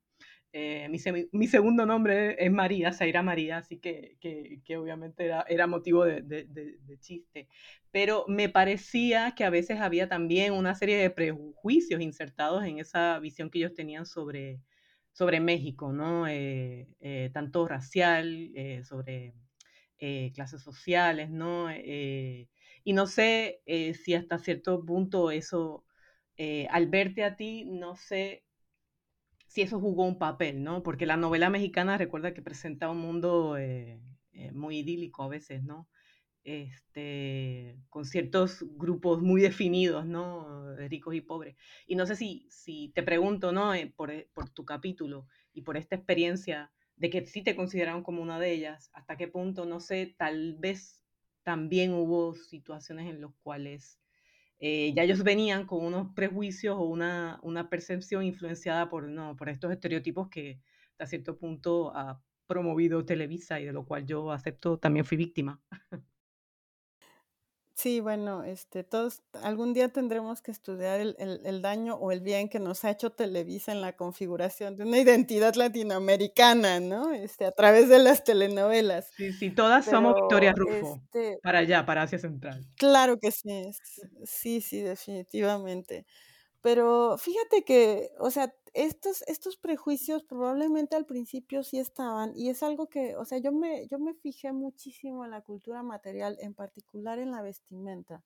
Eh, mi, segundo nombre es María, Zaira María, así que, que, obviamente era, era motivo de, de, chiste. Pero me parecía que a veces había también una serie de prejuicios insertados en esa visión que ellos tenían sobre, sobre México, ¿no? Eh, tanto racial, sobre eh, clases sociales, ¿no? Eh, y no sé eh, si hasta cierto punto eso eh, al verte a ti, no sé si eso jugó un papel, ¿no? Porque la novela mexicana recuerda que presenta un mundo eh, muy idílico a veces, ¿no? Este, con ciertos grupos muy definidos, ¿no? Ricos y pobres. Y no sé si, si te pregunto, ¿no? por, por tu capítulo y por esta experiencia de que sí te consideraron como una de ellas, hasta qué punto, no sé, tal vez también hubo situaciones en las cuales eh, ya ellos venían con unos prejuicios o una, una percepción influenciada por, no, por estos estereotipos que hasta cierto punto ha promovido Televisa y de lo cual yo acepto, también fui víctima. [LAUGHS] Sí, bueno, este, todos algún día tendremos que estudiar el, el, daño o el bien que nos ha hecho Televisa en la configuración de una identidad latinoamericana, ¿no? Este, a través de las telenovelas. Sí, sí, todas somos Victoria Rufo, este para allá, para Asia Central. Claro que sí, sí, sí, definitivamente. Pero fíjate que, o sea, estos, estos prejuicios probablemente al principio sí estaban, y es algo que, o sea, yo me, yo me fijé muchísimo en la cultura material, en particular en la vestimenta.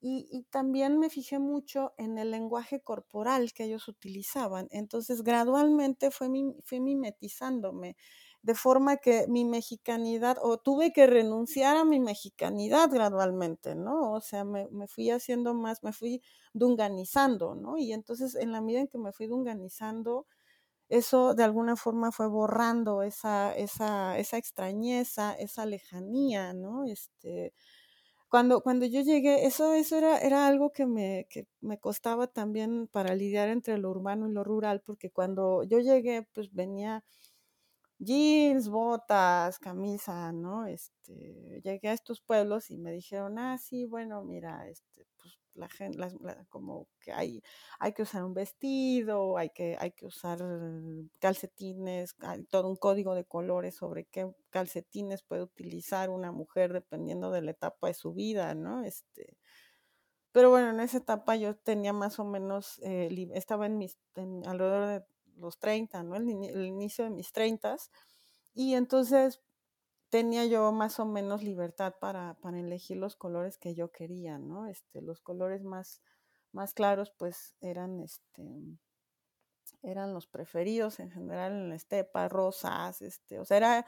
Y, y, también me fijé mucho en el lenguaje corporal que ellos utilizaban. Entonces, gradualmente fue, fue mimetizándome de forma que mi mexicanidad, o tuve que renunciar a mi mexicanidad gradualmente, ¿no? O sea, me, fui haciendo más, me fui dunganizando, ¿no? Y entonces en la medida en que me fui dunganizando, eso de alguna forma fue borrando esa, esa, esa extrañeza, esa lejanía, ¿no? Este, cuando, cuando yo llegué, eso, eso era, era algo que me, que me costaba también para lidiar entre lo urbano y lo rural, porque cuando yo llegué, pues venía jeans, botas, camisa, ¿no? Este, llegué a estos pueblos y me dijeron, ah, sí, bueno, mira, este, pues la gente, como que hay, hay que usar un vestido, hay que, hay que usar calcetines, hay todo un código de colores sobre qué calcetines puede utilizar una mujer dependiendo de la etapa de su vida, ¿no? Este, pero bueno, en esa etapa yo tenía más o menos, eh, estaba en mis, alrededor de los 30, ¿no? El, inicio de mis 30. Y entonces tenía yo más o menos libertad para, para, elegir los colores que yo quería, ¿no? Este, los colores más, más claros, pues eran, este, eran los preferidos en general en la estepa, rosas, este, o sea, era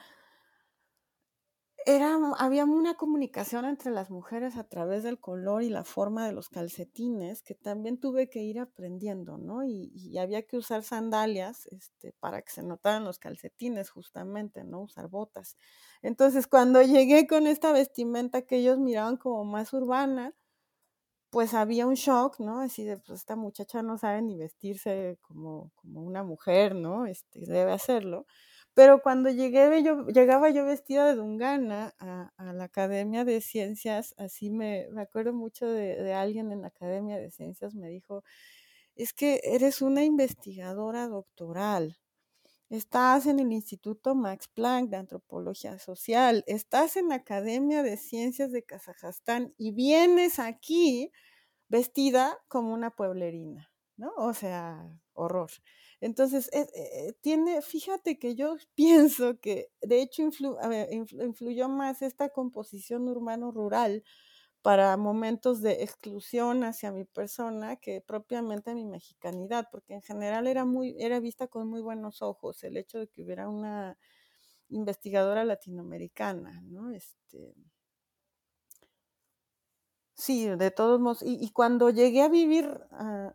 era, había una comunicación entre las mujeres a través del color y la forma de los calcetines que también tuve que ir aprendiendo, ¿no? Y, había que usar sandalias este, para que se notaran los calcetines, justamente, ¿no? Usar botas. Entonces, cuando llegué con esta vestimenta que ellos miraban como más urbana, pues había un shock, ¿no? Así de, pues esta muchacha no sabe ni vestirse como, como una mujer, ¿no? Este, debe hacerlo. Pero cuando llegué, yo, llegaba yo vestida de Dungana a, la Academia de Ciencias, así me, me acuerdo mucho de, de, alguien en la Academia de Ciencias, me dijo, es que eres una investigadora doctoral, estás en el Instituto Max Planck de Antropología Social, estás en la Academia de Ciencias de Kazajstán y vienes aquí vestida como una pueblerina, ¿no? O sea, horror. Entonces, eh, eh, tiene, fíjate que yo [LAUGHS] pienso que de hecho influyó más esta composición urbano-rural para momentos de exclusión hacia mi persona que propiamente mi mexicanidad, porque en general era muy, era vista con muy buenos ojos el hecho de que hubiera una investigadora latinoamericana, ¿no? Este, sí, de todos modos, y, cuando llegué a vivir a,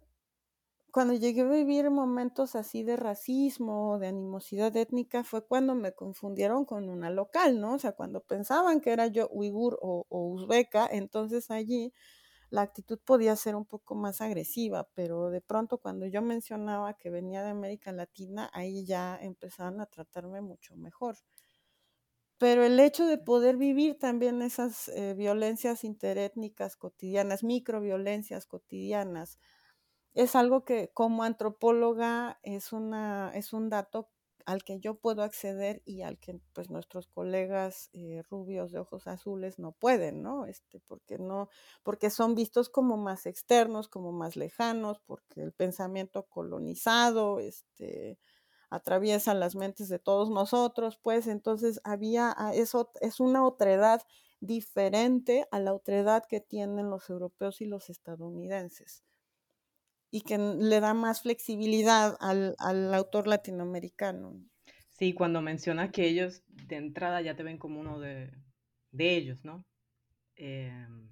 cuando llegué a vivir momentos así de racismo, de animosidad étnica, fue cuando me confundieron con una local, ¿no? O sea, cuando pensaban que era yo uigur o, uzbeca, entonces allí la actitud podía ser un poco más agresiva, pero de pronto cuando yo mencionaba que venía de América Latina, ahí ya empezaron a tratarme mucho mejor. Pero el hecho de poder vivir también esas eh, violencias interétnicas cotidianas, microviolencias cotidianas, es algo que como antropóloga es, una, es un dato al que yo puedo acceder y al que pues nuestros colegas eh, rubios de ojos azules no pueden, ¿no? Este, porque no, porque son vistos como más externos, como más lejanos, porque el pensamiento colonizado, este, atraviesa las mentes de todos nosotros, pues entonces había, ah, eso es una otredad diferente a la otredad que tienen los europeos y los estadounidenses. Y que le da más flexibilidad al, al autor latinoamericano. Sí, cuando mencionas que ellos de entrada ya te ven como uno de, de ellos, ¿no? Em,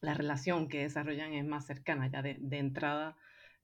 la relación que desarrollan es más cercana ya de, de entrada.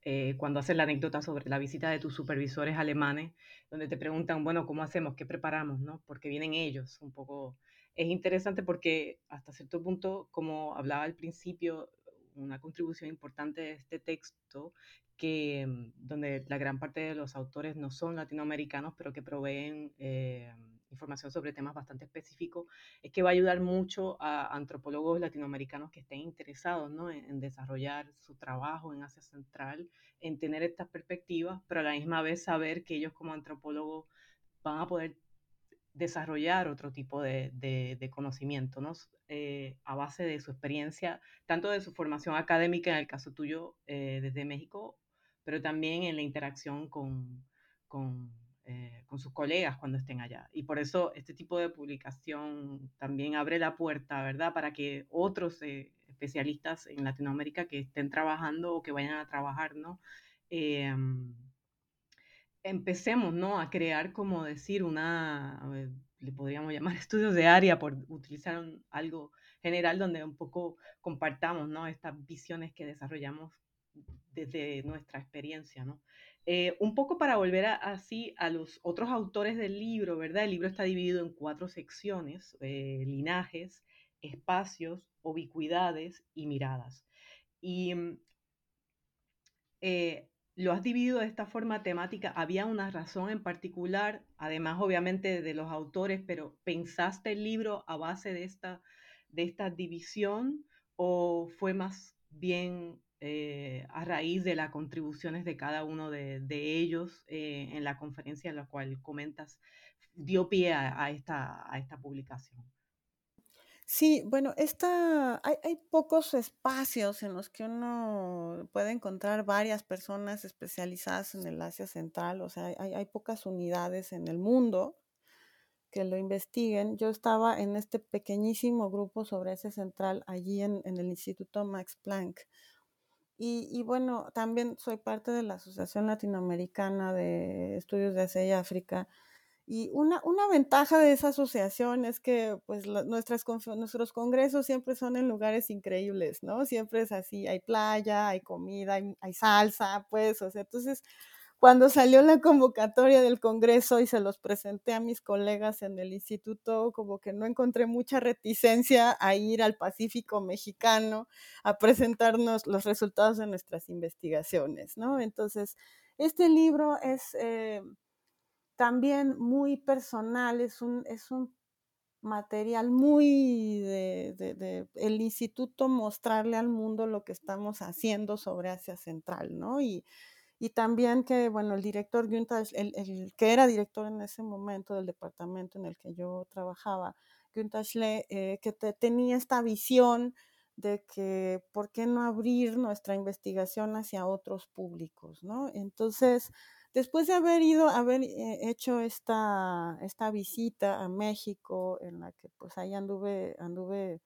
Eh, cuando haces la anécdota sobre la visita de tus supervisores alemanes, donde te preguntan, bueno, ¿cómo hacemos? ¿Qué preparamos? ¿no? Porque vienen ellos, un poco. Es interesante porque hasta cierto punto, como hablaba al principio, una contribución importante de este texto, que, mm, donde la gran parte de los autores no son latinoamericanos, pero que proveen eh, información sobre temas bastante específicos, es que va a ayudar mucho a antropólogos latinoamericanos que estén interesados ¿no? en, desarrollar su trabajo en Asia Central, en tener estas perspectivas, pero a la misma vez saber que ellos como antropólogos van a poder desarrollar otro tipo de, de, conocimiento, ¿no? Eh, a base de su experiencia, tanto de su formación académica, en el caso tuyo, eh, desde México, pero también en la interacción con, con, eh, con, sus colegas cuando estén allá. Y por eso este tipo de publicación también abre la puerta, ¿verdad?, para que otros especialistas en Latinoamérica que estén trabajando o que vayan a trabajar, ¿no? Em, empecemos, ¿no? A crear, como decir, una, le podríamos llamar [LAUGHS] estudios de área por utilizar algo general donde un poco compartamos, ¿no? Estas visiones que desarrollamos desde nuestra experiencia, ¿no? Eh, un poco para volver así a los otros autores del libro, ¿verdad? El libro está dividido en cuatro secciones, eh, linajes, espacios, ubicuidades y miradas. Y mm, eh, lo has dividido de esta forma temática. ¿Había una razón en particular, además obviamente de los autores, pero pensaste el libro a base de esta, de esta división o fue más bien eh, a raíz de las contribuciones de cada uno de, ellos eh, en la conferencia en la cual comentas, dio pie a, esta, a esta publicación? Sí, bueno, esta, hay, hay, pocos espacios en los que uno puede encontrar varias personas especializadas en el Asia Central, o sea, hay, hay pocas unidades en el mundo que lo investiguen. Yo estaba en este pequeñísimo grupo sobre Asia Central allí en, en el Instituto Max Planck. Y, y, bueno, también soy parte de la Asociación Latinoamericana de Estudios de Asia y África y una, una ventaja de esa asociación es que pues nuestras, nuestros congresos siempre son en lugares increíbles, ¿no? Siempre es así, hay playa, hay comida, hay, salsa, pues, o entonces cuando salió la convocatoria del Congreso y se los presenté a mis colegas en el instituto, como que no encontré mucha reticencia a ir al Pacífico mexicano a presentarnos los resultados de nuestras investigaciones, ¿no? Entonces, este libro es, eh, también muy personal, es un, es un material muy de, de, el instituto mostrarle al mundo lo que estamos haciendo sobre Asia Central, ¿no? Y, y también que, bueno, el director Günther, el, el, que era director en ese momento del departamento en el que yo trabajaba, Günther Schle, eh, que te, tenía esta visión de que por qué no abrir nuestra investigación hacia otros públicos, ¿no? Entonces, Después de haber ido, haber eh, hecho esta, esta visita a México, en la que pues ahí anduve, anduve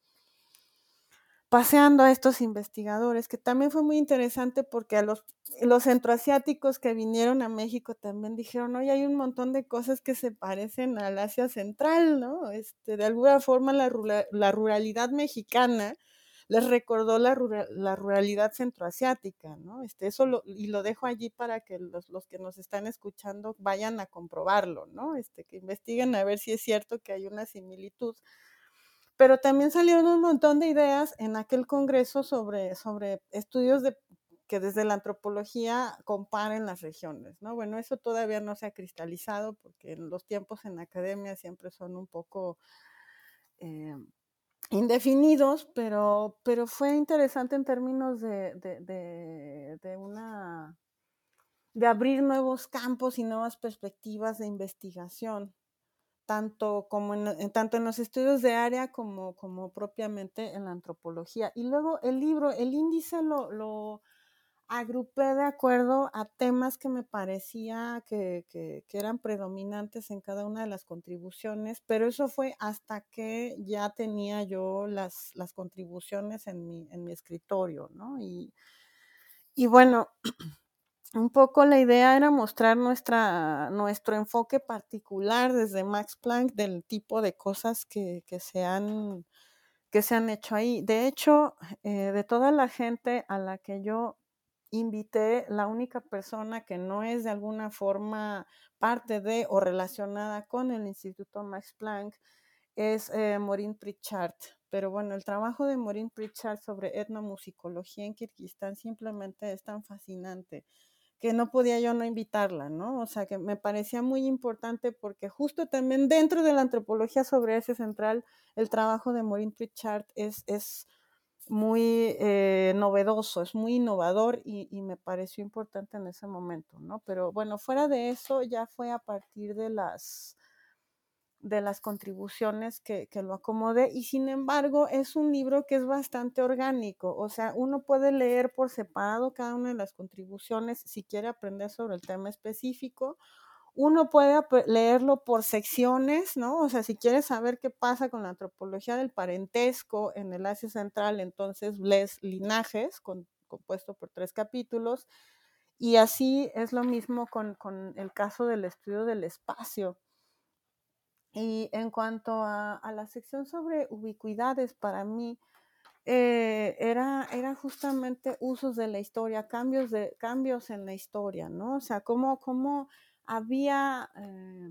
paseando a estos investigadores, que también fue muy interesante porque a los, los centroasiáticos que vinieron a México también dijeron, oye, hay un montón de cosas que se parecen al Asia Central, ¿no? Este, de alguna forma la, la ruralidad mexicana les recordó la, ruralidad centroasiática, ¿no? Este, eso lo, y lo dejo allí para que los, los, que nos están escuchando vayan a comprobarlo, ¿no? Este, que investiguen a ver si es cierto que hay una similitud. Pero también salieron un montón de ideas en aquel congreso sobre, sobre estudios de, que desde la antropología comparen las regiones, ¿no? Bueno, eso todavía no se ha cristalizado porque los tiempos en la academia siempre son un poco... Eh, indefinidos, pero, pero fue interesante en términos de, de, de, una de abrir nuevos campos y nuevas perspectivas de investigación, tanto, como en, tanto en los estudios de área como, como propiamente en la antropología. Y luego el libro, el índice lo, lo agrupé de acuerdo a temas que me parecía que, que, eran predominantes en cada una de las contribuciones, pero eso fue hasta que ya tenía yo las, las contribuciones en mi, en mi escritorio, ¿no? Y, Y bueno, [CLEARS THROAT] un poco la idea era mostrar nuestra, nuestro enfoque particular desde Max Planck del tipo de cosas que, que se, han, que se han hecho ahí. De hecho, eh, de toda la gente a la que yo invité, la única persona que no es de alguna forma parte de o relacionada con el Instituto Max Planck es eh, Maureen Pritchard. Pero bueno, el trabajo de Maureen Pritchard sobre etnomusicología en Kirguistán simplemente es tan fascinante que no podía yo no invitarla, ¿no? O sea, que me parecía muy importante porque justo también dentro de la antropología sobre ese central, el trabajo de Maureen Pritchard es, es muy eh, novedoso, es muy innovador y, y, me pareció importante en ese momento, ¿no? Pero bueno, fuera de eso ya fue a partir de las de las contribuciones que, que, lo acomode y sin embargo es un libro que es bastante orgánico, o sea, uno puede leer por separado cada una de las contribuciones si quiere aprender sobre el tema específico, uno puede leerlo por secciones, ¿no? O sea, si quiere saber qué pasa con la antropología del parentesco en el Asia Central, entonces lees Linajes, compuesto por tres capítulos, y así es lo mismo con, con el caso del estudio del espacio y en cuanto a, a, la sección sobre ubicuidades, para mí eh, era, era justamente usos de la historia, cambios, de, cambios en la historia, ¿no? O sea, cómo, cómo había eh,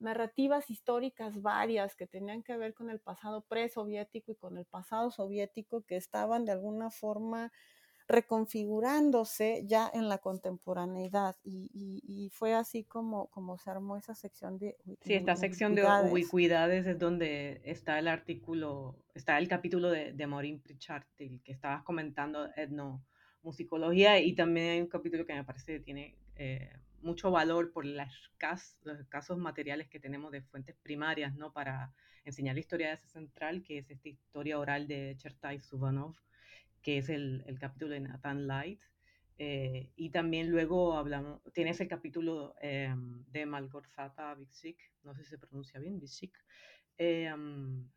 narrativas históricas varias que tenían que ver con el pasado presoviético y con el pasado soviético que estaban de alguna forma reconfigurándose ya en la contemporaneidad y, y, y, fue así como, como se armó esa sección de Sí, esta sección de ubicuidades. es donde está el artículo, está el capítulo de, de Maureen Pritchard, el que estabas comentando, etnomusicología, y también hay un capítulo que me parece que tiene eh, mucho valor por las cas los casos materiales que tenemos de fuentes primarias, ¿no? Para enseñar la historia de ese central, que es esta historia oral de Chertai Suvanov, que es el, el capítulo de Nathan Light. Eh, y también luego hablamos, tienes el capítulo eh, de Malgorzata Vixik, no sé si se pronuncia bien, Vixik, eh,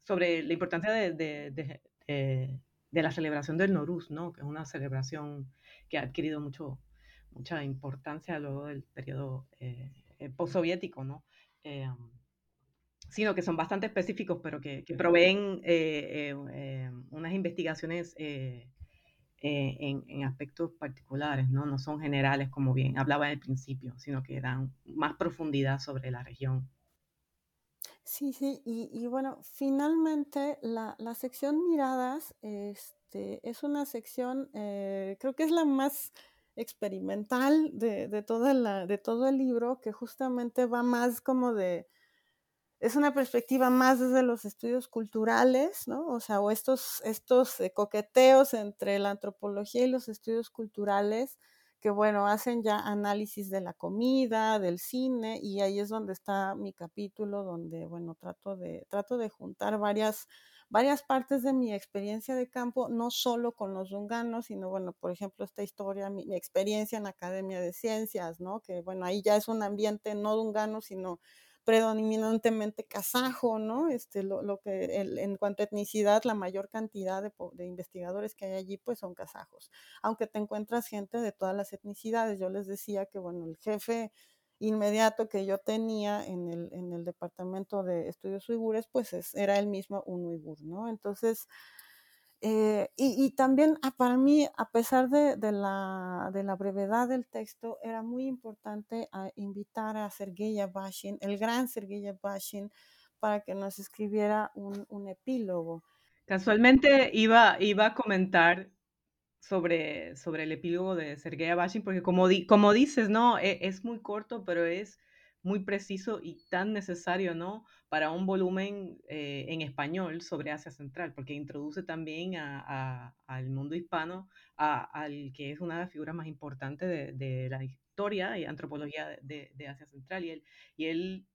sobre la importancia de, de, de, de, la celebración del Noruz, ¿no? que es una celebración que ha adquirido mucho, mucha importancia luego del periodo eh, postsoviético, ¿no? sino que son bastante específicos, pero que, que proveen eh, eh, eh, unas investigaciones eh, eh, en, en, aspectos particulares, ¿no? no son generales como bien hablaba al principio, sino que dan más profundidad sobre la región. Sí, sí, y, y bueno, finalmente la, la, sección miradas este, es una sección, eh, creo que es la más experimental de, de, toda la, de todo el libro, que justamente va más como de es una perspectiva más desde los estudios culturales, ¿no? O sea, o estos, estos eh, coqueteos entre la antropología y los estudios culturales que, bueno, hacen ya análisis de la comida, del cine, y ahí es donde está mi capítulo, donde, bueno, trato de, trato de juntar varias, varias partes de mi experiencia de campo, no solo con los dunganos, sino, bueno, por ejemplo, esta historia, mi, experiencia en la Academia de Ciencias, ¿no? Que, bueno, ahí ya es un ambiente no dungano, sino predominantemente kazajo, ¿no? Este, lo, lo que el, en cuanto a etnicidad, la mayor cantidad de, de, investigadores que hay allí, pues son kazajos. Aunque te encuentras gente de todas las etnicidades. Yo les decía que, bueno, el jefe inmediato que yo tenía en el, en el departamento de estudios uigures, pues es, era el mismo un uigur, ¿no? Entonces, eh, y, también ah, para mí, a pesar de, de, la, de, la, brevedad del texto, era muy importante ah, invitar a Sergei Yabashin, el gran Sergei Yabashin, para que nos escribiera un, un epílogo. Casualmente iba, iba a comentar sobre, sobre el epílogo de Sergei Yabashin, porque como, di, como dices, ¿no? Es, es muy corto, pero es muy preciso y tan necesario, ¿no? Para un volumen eh, en español sobre Asia Central, porque introduce también a, a, al mundo hispano, a, al que es una de las figuras más importantes de, de la historia y antropología de, de, Asia Central. Y él, y él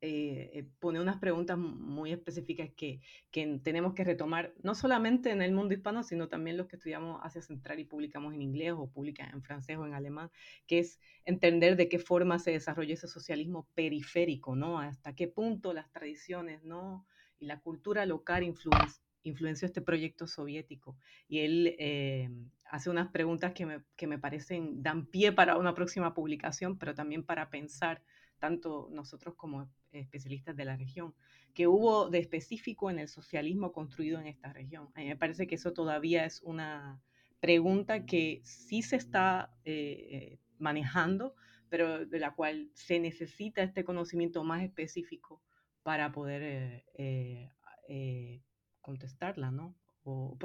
eh, eh, pone unas preguntas muy específicas que, que, tenemos que retomar, no solamente en el mundo hispano, sino también los que estudiamos Asia Central y publicamos en inglés o publican en francés o en alemán, que es entender de qué forma se desarrolla ese socialismo periférico, ¿no? Hasta qué punto las tradiciones, ¿no? Y la cultura local influencia influenció este proyecto soviético. Y él eh, hace unas preguntas que me, que me parecen, dan pie para una próxima publicación, pero también para pensar, tanto nosotros como especialistas de la región, que hubo de específico en el socialismo construido en esta región. A mí me parece que eso todavía es una pregunta que sí se está eh, manejando, pero de la cual se necesita este conocimiento más específico para poder eh, eh, eh, contestarla, ¿no? O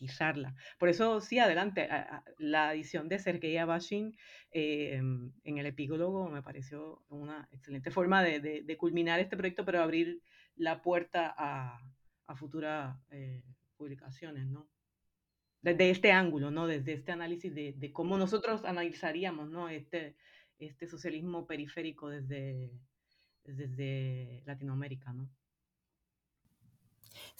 problematizarla. Por eso, sí, adelante, la edición de Sergei Abashin en el epílogo me pareció una excelente forma de, culminar este proyecto, pero abrir la puerta a, a futuras publicaciones, ¿no? desde este ángulo, ¿no? Desde este análisis de, cómo nosotros analizaríamos, ¿no? Este, este socialismo periférico desde, desde Latinoamérica, ¿no?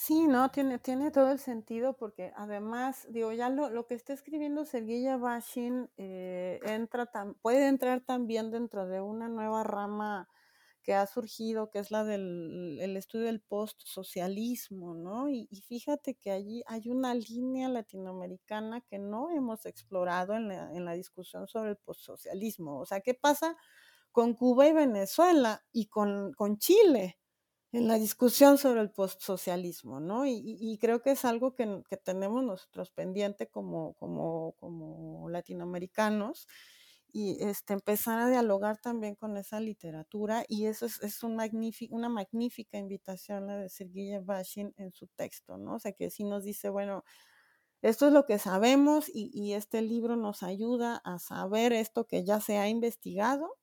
Sí, no, tiene, tiene todo el sentido porque además, digo, ya lo, lo que está escribiendo Sergei Bashin eh, entra puede entrar también dentro de una nueva rama que ha surgido, que es la del el estudio del post-socialismo, ¿no? Y, fíjate que allí hay una línea latinoamericana que no hemos explorado en la, en la discusión sobre el post-socialismo. O sea, ¿qué pasa con Cuba y Venezuela y con, con Chile? En la discusión sobre el postsocialismo, ¿no? Y, y, creo que es algo que, que, tenemos nosotros pendiente como, como, como latinoamericanos y este, empezar a dialogar también con esa literatura y eso es, es un una magnífica invitación la de Sergei Bashin en su texto, ¿no? O sea, que sí nos dice, bueno, esto es lo que sabemos y, y, este libro nos ayuda a saber esto que ya se ha investigado,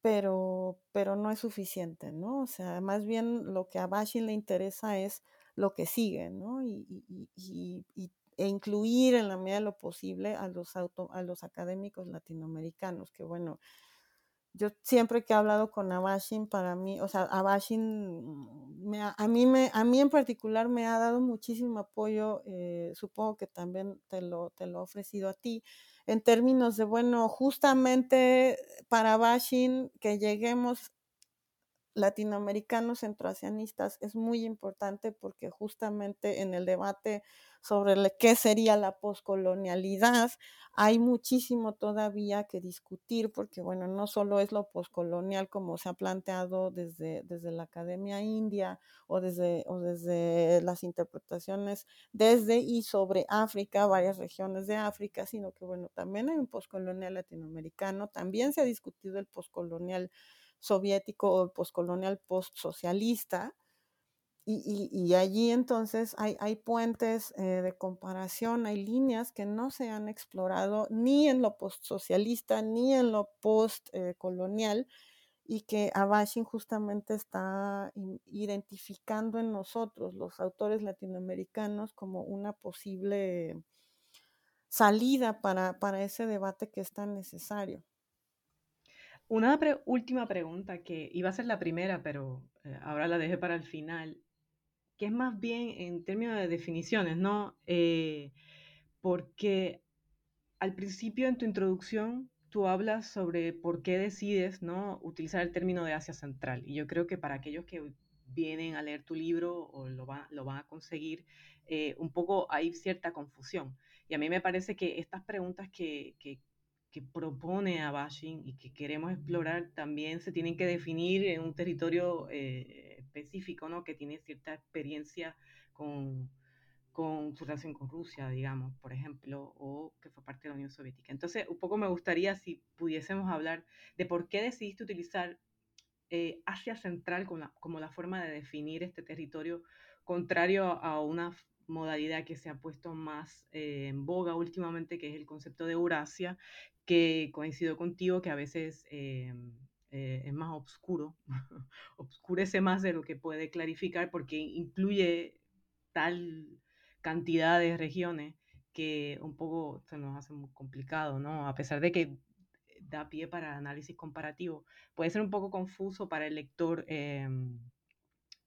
pero, pero no es suficiente, ¿no? O sea, más bien lo que a Bashin le interesa es lo que sigue, ¿no? Y, y, y, e incluir en la medida de lo posible a los, auto, a los académicos latinoamericanos, que bueno, yo siempre que he hablado con Abashin, para mí, o sea, Abashin, me, a, mí me, a mí en particular me ha dado muchísimo apoyo, eh, supongo que también te lo, te lo he ofrecido a ti, en términos de, bueno, justamente para Abashin que lleguemos latinoamericanos centroasianistas es muy importante porque justamente en el debate sobre qué sería la poscolonialidad hay muchísimo todavía que discutir porque bueno, no solo es lo poscolonial como se ha planteado desde, desde la Academia India o desde, o desde las interpretaciones desde y sobre África, varias regiones de África, sino que bueno, también hay un poscolonial latinoamericano, también se ha discutido el poscolonial soviético o postcolonial postsocialista. Y, y, allí entonces hay, hay puentes eh, de comparación, hay líneas que no se han explorado ni en lo postsocialista ni en lo postcolonial y que Abashin justamente está identificando en nosotros, los autores latinoamericanos, como una posible salida para, para ese debate que es tan necesario. Una última pregunta que iba a ser la primera, pero eh, ahora la dejé para el final, que es más bien en términos de definiciones, ¿no? Eh, porque al principio en tu introducción tú hablas sobre por qué decides, ¿no? Utilizar el término de Asia Central. Y yo creo que para aquellos que vienen a leer tu libro o lo, lo van a conseguir, eh, un poco hay cierta confusión. Y a mí me parece que estas preguntas que, que propone Abashin y que queremos explorar también se tienen que definir en un territorio eh, específico, ¿no? Que tiene cierta experiencia con, con su relación con Rusia, digamos, por ejemplo, o que fue parte de la Unión Soviética. Entonces, un poco me gustaría si pudiésemos hablar de por qué decidiste utilizar eh, Asia Central como la, como la forma de definir este territorio, contrario a una modalidad que se ha puesto más eh, en boga últimamente, que es el concepto de Eurasia, que coincido contigo que a veces eh, eh, es más oscuro, [LAUGHS] oscurece más de lo que puede clarificar porque incluye tal cantidad de regiones que un poco se nos hace muy complicado, ¿no? A pesar de que da pie para análisis comparativo, puede ser un poco confuso para el lector em,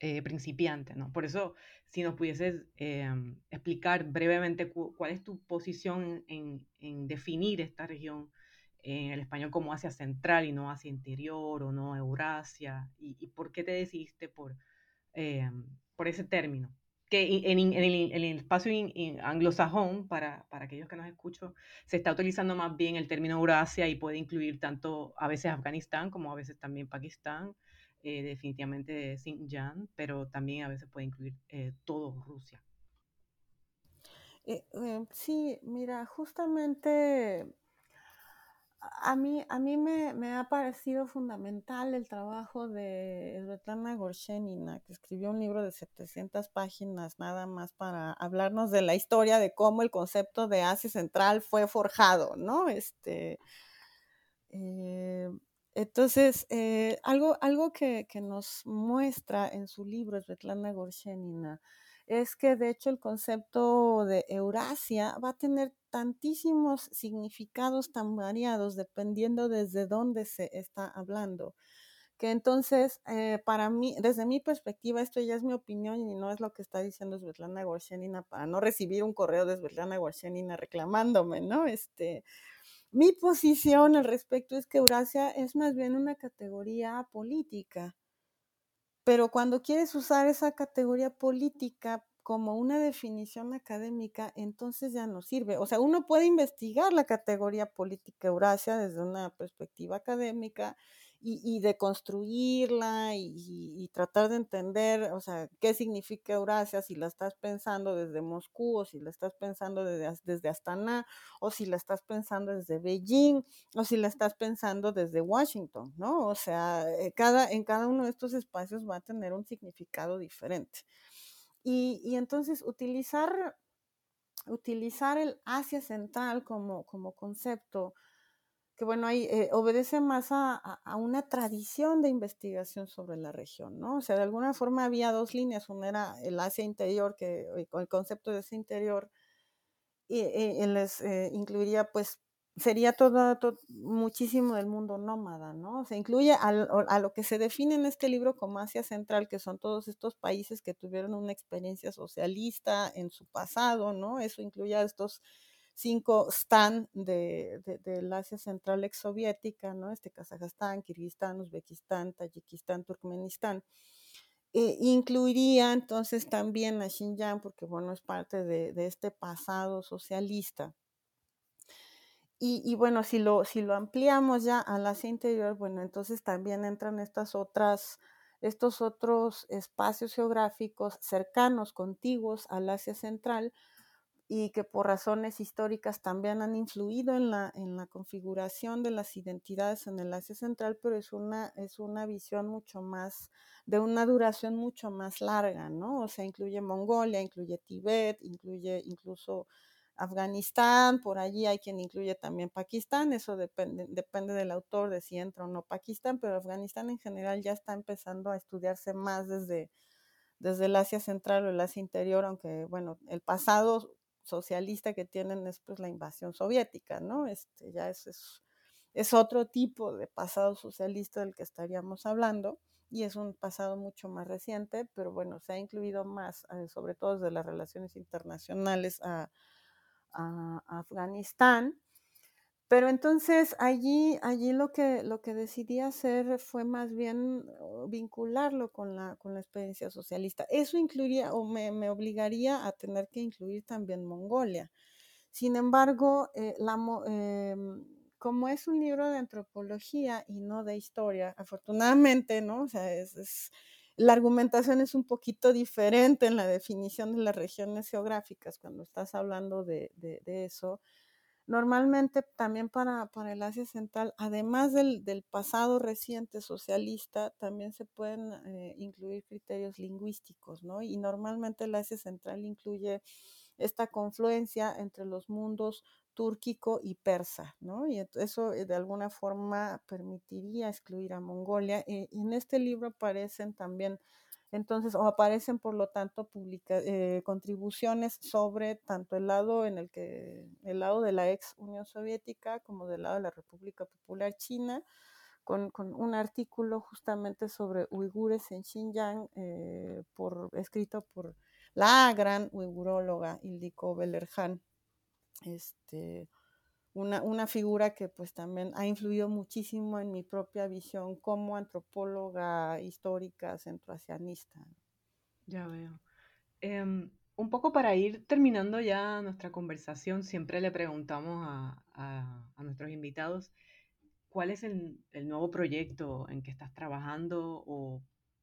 eh, principiante, ¿no? Por eso, si nos pudieses em, explicar brevemente cuál es tu posición en, definir esta región en el español como Asia Central y no Asia Interior o no Eurasia, y, por qué te decidiste por, em, por ese término, que en, el, espacio anglosajón, para, para, aquellos que nos escuchan, se está utilizando más bien el término Eurasia y puede incluir tanto a veces Afganistán como a veces también Pakistán, eh, definitivamente Xinjiang, pero también a veces puede incluir eh, todo Rusia. Eh, sí, mira, justamente a mí, a mí me, ha parecido fundamental el trabajo de Svetlana Gorshenina, que escribió un libro de 700 páginas nada más para hablarnos de la historia de cómo el concepto de Asia Central fue forjado, ¿no? Este, entonces, eh, algo, algo que, que, nos muestra en su libro Svetlana Gorshenina es que de hecho el concepto de Eurasia va a tener tantísimos significados tan variados dependiendo desde dónde se está hablando. Que entonces, eh, para mí, desde mi perspectiva, esto ya es mi opinión y no es lo que está diciendo Svetlana Gorshenina para no recibir un correo de Svetlana Gorshenina reclamándome, ¿no? Este, mi posición al respecto es que Eurasia es más bien una categoría política pero cuando quieres usar esa categoría política como una definición académica, entonces ya no sirve. O sea, uno puede investigar la categoría política Eurasia desde una perspectiva académica y, de construirla y, tratar de entender, o sea, qué significa Eurasia, si la estás pensando desde Moscú o si la estás pensando desde, desde Astana o si la estás pensando desde Beijing o si la estás pensando desde Washington, ¿no? O sea, eh, cada, en cada uno de estos espacios va a tener un significado diferente. Y, y entonces utilizar, utilizar el Asia Central como, como concepto, bueno, ahí eh, obedece más a, una tradición de investigación sobre la región, ¿no? O sea, de alguna forma había dos líneas, una era el Asia interior, que eh, el concepto de ese interior y, les eh, incluiría pues sería todo, muchísimo del mundo nómada, ¿no? Se incluye a lo que se define en este libro como Asia Central, que son todos estos países que tuvieron una experiencia socialista en su pasado, ¿no? Eso incluye a estos cinco stan de, del Asia Central exsoviética, ¿no? Este Kazajstán, Kirguistán, Uzbekistán, Tayikistán, Turkmenistán. Eh, incluiría entonces también a Xinjiang, porque bueno, es parte de, de este pasado socialista. Y, bueno, si lo, si lo ampliamos ya al Asia interior, bueno, entonces también entran estas otras, estos otros espacios geográficos cercanos, contiguos al Asia central, y que por razones históricas también han influido en la, en la configuración de las identidades en el Asia Central, pero es una, es una visión mucho más, de una duración mucho más larga, ¿no? O sea, incluye Mongolia, incluye Tibet, incluye incluso Afganistán, por allí hay quien incluye también Pakistán, eso depende, depende del autor de si entra o no Pakistán, pero Afganistán en general ya está empezando a estudiarse más desde, desde el Asia Central o el Asia Interior, aunque bueno, el pasado socialista que tienen es pues la invasión soviética, ¿no? Este, ya es, es, es otro tipo de pasado socialista del que estaríamos hablando y es un pasado mucho más reciente, pero bueno, se ha incluido más, eh, sobre todo desde las relaciones internacionales, a, a, Afganistán. Pero entonces allí, allí lo, que, lo que decidí hacer fue más bien vincularlo con la, con la experiencia socialista. Eso incluiría o me, me obligaría a tener que incluir también Mongolia. Sin embargo, eh, eh, como es un libro de antropología y no de historia, afortunadamente, ¿no? O sea, es, la argumentación es un poquito diferente en la definición de las regiones geográficas cuando estás hablando de, eso. Normalmente también para, para, el Asia Central, además del, pasado reciente socialista, también se pueden eh, incluir criterios lingüísticos, ¿no? Y normalmente el Asia Central incluye esta confluencia entre los mundos túrquico y persa, ¿no? Y eso eh, de alguna forma permitiría excluir a Mongolia. Y en este libro aparecen también, entonces, o aparecen por lo tanto publica, eh, contribuciones sobre tanto el lado en el que, el lado de la ex Unión Soviética como del lado de la República Popular China, con, un artículo justamente sobre uigures en Xinjiang, eh, por, escrito por la gran uiguróloga Ildiko Belerjan este, una, una, figura que pues también ha influido muchísimo en mi propia visión como antropóloga histórica centroasianista. Ya veo. Em, un poco para ir terminando ya nuestra conversación, siempre le preguntamos a, a nuestros invitados cuál es el, el, nuevo proyecto en que estás trabajando o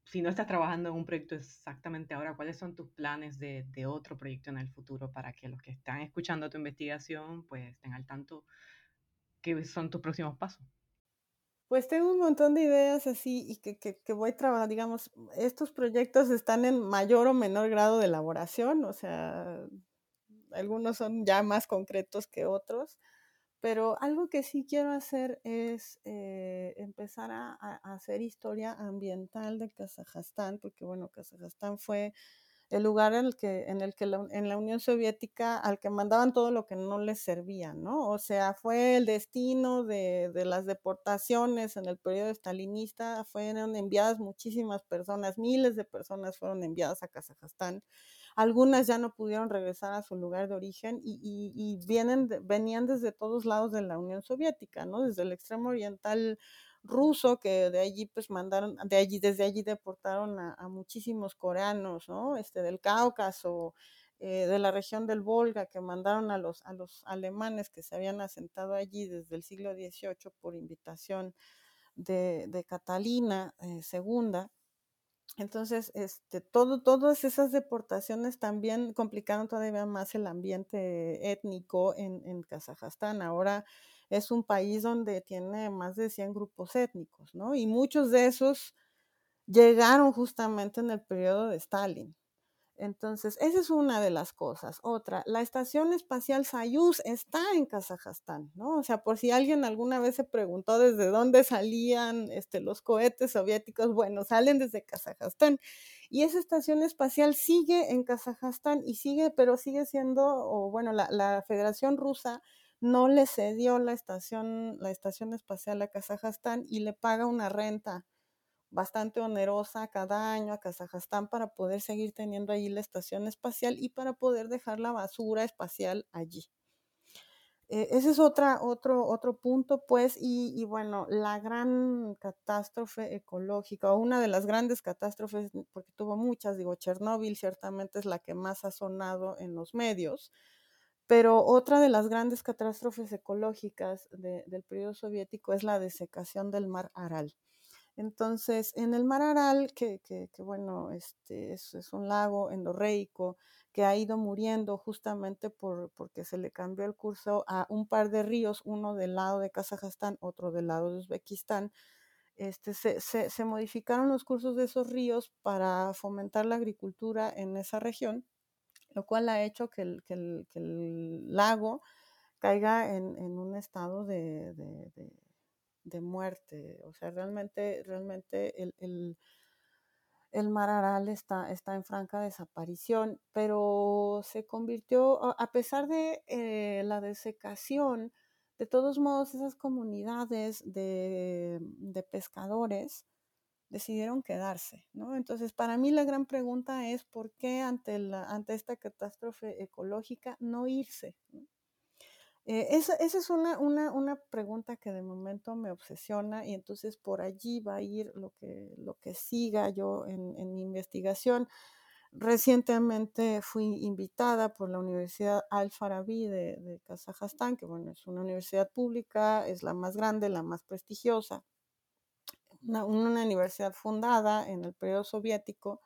si no estás trabajando en un proyecto exactamente ahora, ¿cuáles son tus planes de, de, otro proyecto en el futuro para que los que están escuchando tu investigación pues estén al tanto qué son tus próximos pasos? Pues tengo un montón de ideas así y que, que, que voy a trabajar, digamos, estos proyectos están en mayor o menor grado de elaboración, o sea, algunos son ya más concretos que otros, pero algo que sí quiero hacer es eh, empezar a, hacer historia ambiental de Kazajstán, porque bueno, Kazajstán fue el lugar en el que, en, el que la, en la Unión Soviética al que mandaban todo lo que no les servía, ¿no? O sea, fue el destino de, de las deportaciones en el periodo stalinista, fueron enviadas muchísimas personas, miles de personas fueron enviadas a Kazajstán. Algunas ya no pudieron regresar a su lugar de origen y, vienen, venían desde todos lados de la Unión Soviética, ¿no? Desde el extremo oriental ruso, que de allí pues mandaron, de allí, desde allí deportaron a, muchísimos coreanos, ¿no? Este, del Cáucaso, eh, de la región del Volga, que mandaron a los, a los alemanes que se habían asentado allí desde el siglo XVIII por invitación de, de Catalina eh, II. Entonces, este, todo, todas esas deportaciones también complicaron todavía más el ambiente étnico en, en Kazajstán. Ahora es un país donde tiene más de 100 grupos étnicos, ¿no? Y muchos de esos llegaron justamente en el periodo de Stalin. Entonces, esa es una de las cosas. Otra, la estación espacial Soyuz está en Kazajstán, ¿no? O sea, por si alguien alguna vez se preguntó desde dónde salían este, los cohetes soviéticos, bueno, salen desde Kazajstán. Y esa estación espacial sigue en Kazajstán y sigue, pero sigue siendo, o bueno, la, la Federación Rusa no le cedió la estación, la estación espacial a Kazajstán y le paga una renta bastante onerosa cada año a Kazajstán para poder seguir teniendo ahí la estación espacial y para poder dejar la basura espacial allí. Eh, ese es otro, otro punto, pues, y, y, bueno, la gran catástrofe ecológica, o una de las grandes catástrofes, porque tuvo muchas, digo, Chernóbil ciertamente es la que más ha sonado en los medios, pero otra de las grandes catástrofes ecológicas de, del periodo soviético es la desecación del mar Aral. Entonces, en el mar Aral, que, que, que bueno, este es, un lago endorreico que ha ido muriendo justamente por, porque se le cambió el curso a un par de ríos, uno del lado de Kazajstán, otro del lado de Uzbekistán. Este, se, se, modificaron los cursos de esos ríos para fomentar la agricultura en esa región, lo cual ha hecho que el, lago caiga en, un estado de de muerte. O sea, realmente, realmente el, el, el mar Aral está, está, en franca desaparición, pero se convirtió, a pesar de eh, la desecación, de todos modos esas comunidades de, de, pescadores decidieron quedarse, ¿no? Entonces, para mí la gran pregunta es por qué ante, la, ante esta catástrofe ecológica no irse. ¿no? Eh, esa, esa, es una, una, una, pregunta que de momento me obsesiona y entonces por allí va a ir lo que, lo que siga yo en, mi investigación. Recientemente fui invitada por la Universidad Al-Farabi de, de, Kazajstán, que bueno, es una universidad pública, es la más grande, la más prestigiosa, una, una universidad fundada en el periodo soviético,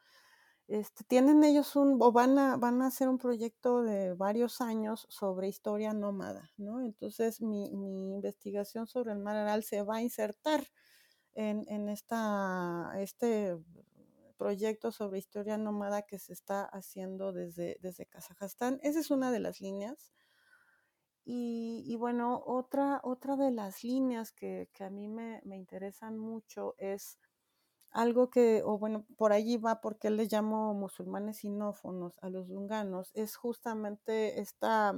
este, tienen ellos un, o van a, van a hacer un proyecto de varios años sobre historia nómada, ¿no? Entonces mi, mi investigación sobre el mar Aral se va a insertar en, en esta, este proyecto sobre historia nómada que se está haciendo desde, desde Kazajstán. Esa es una de las líneas. Y, y bueno, otra, otra de las líneas que, que a mí me, me interesan mucho es algo que, o bueno, por allí va porque le llamo musulmanes sinófonos a los dunganos, es justamente esta,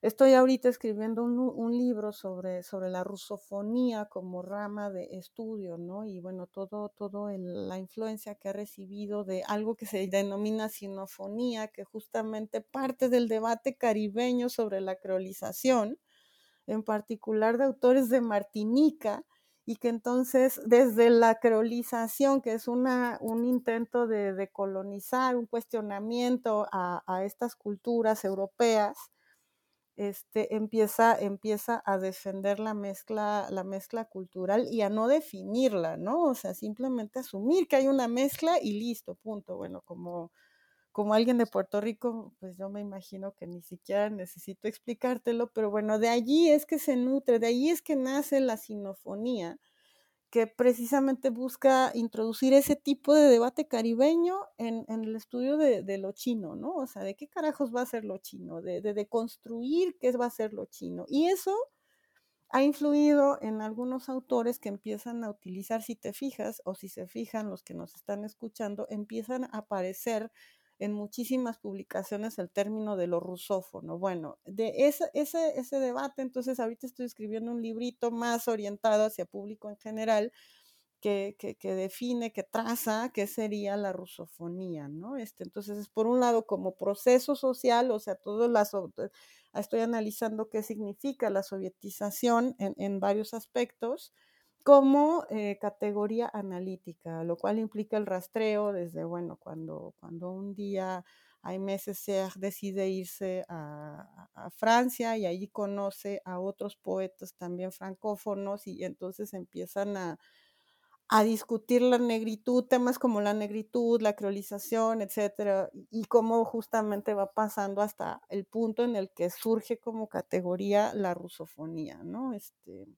estoy ahorita escribiendo un, un, libro sobre, sobre la rusofonía como rama de estudio, ¿no? Y bueno, todo, todo la influencia que ha recibido de algo que se denomina sinofonía, que justamente parte del debate caribeño sobre la creolización, en particular de autores de Martinica, y que entonces desde la creolización, que es una, un intento de, de colonizar, un cuestionamiento a, a, estas culturas europeas, este, empieza, empieza a defender la mezcla, la mezcla cultural y a no definirla, ¿no? O sea, simplemente asumir que hay una mezcla y listo, punto. Bueno, como, como alguien de Puerto Rico, pues yo me imagino que ni siquiera necesito explicártelo, pero bueno, de allí es que se nutre, de allí es que nace la sinofonía que precisamente busca introducir ese tipo de debate caribeño en, el estudio de, de, lo chino, ¿no? O sea, ¿de qué carajos va a ser lo chino? De, de, de, construir qué va a ser lo chino. Y eso ha influido en algunos autores que empiezan a utilizar, si te fijas, o si se fijan los que nos están escuchando, empiezan a aparecer en muchísimas publicaciones el término de lo rusófono. Bueno, de ese, ese, ese debate, entonces ahorita estoy escribiendo un librito más orientado hacia público en general, que, que, que, define, que traza qué sería la rusofonía, ¿no? Este, entonces, es por un lado como proceso social, o sea, todo las, estoy analizando qué significa la sovietización en, en varios aspectos, como eh, categoría analítica, lo cual implica el rastreo desde, bueno, cuando, cuando un día hay meses se decide irse a, a, Francia y allí conoce a otros poetas también francófonos y entonces empiezan a, a discutir la negritud, temas como la negritud, la creolización, etcétera, y cómo justamente va pasando hasta el punto en el que surge como categoría la rusofonía, ¿no? Este,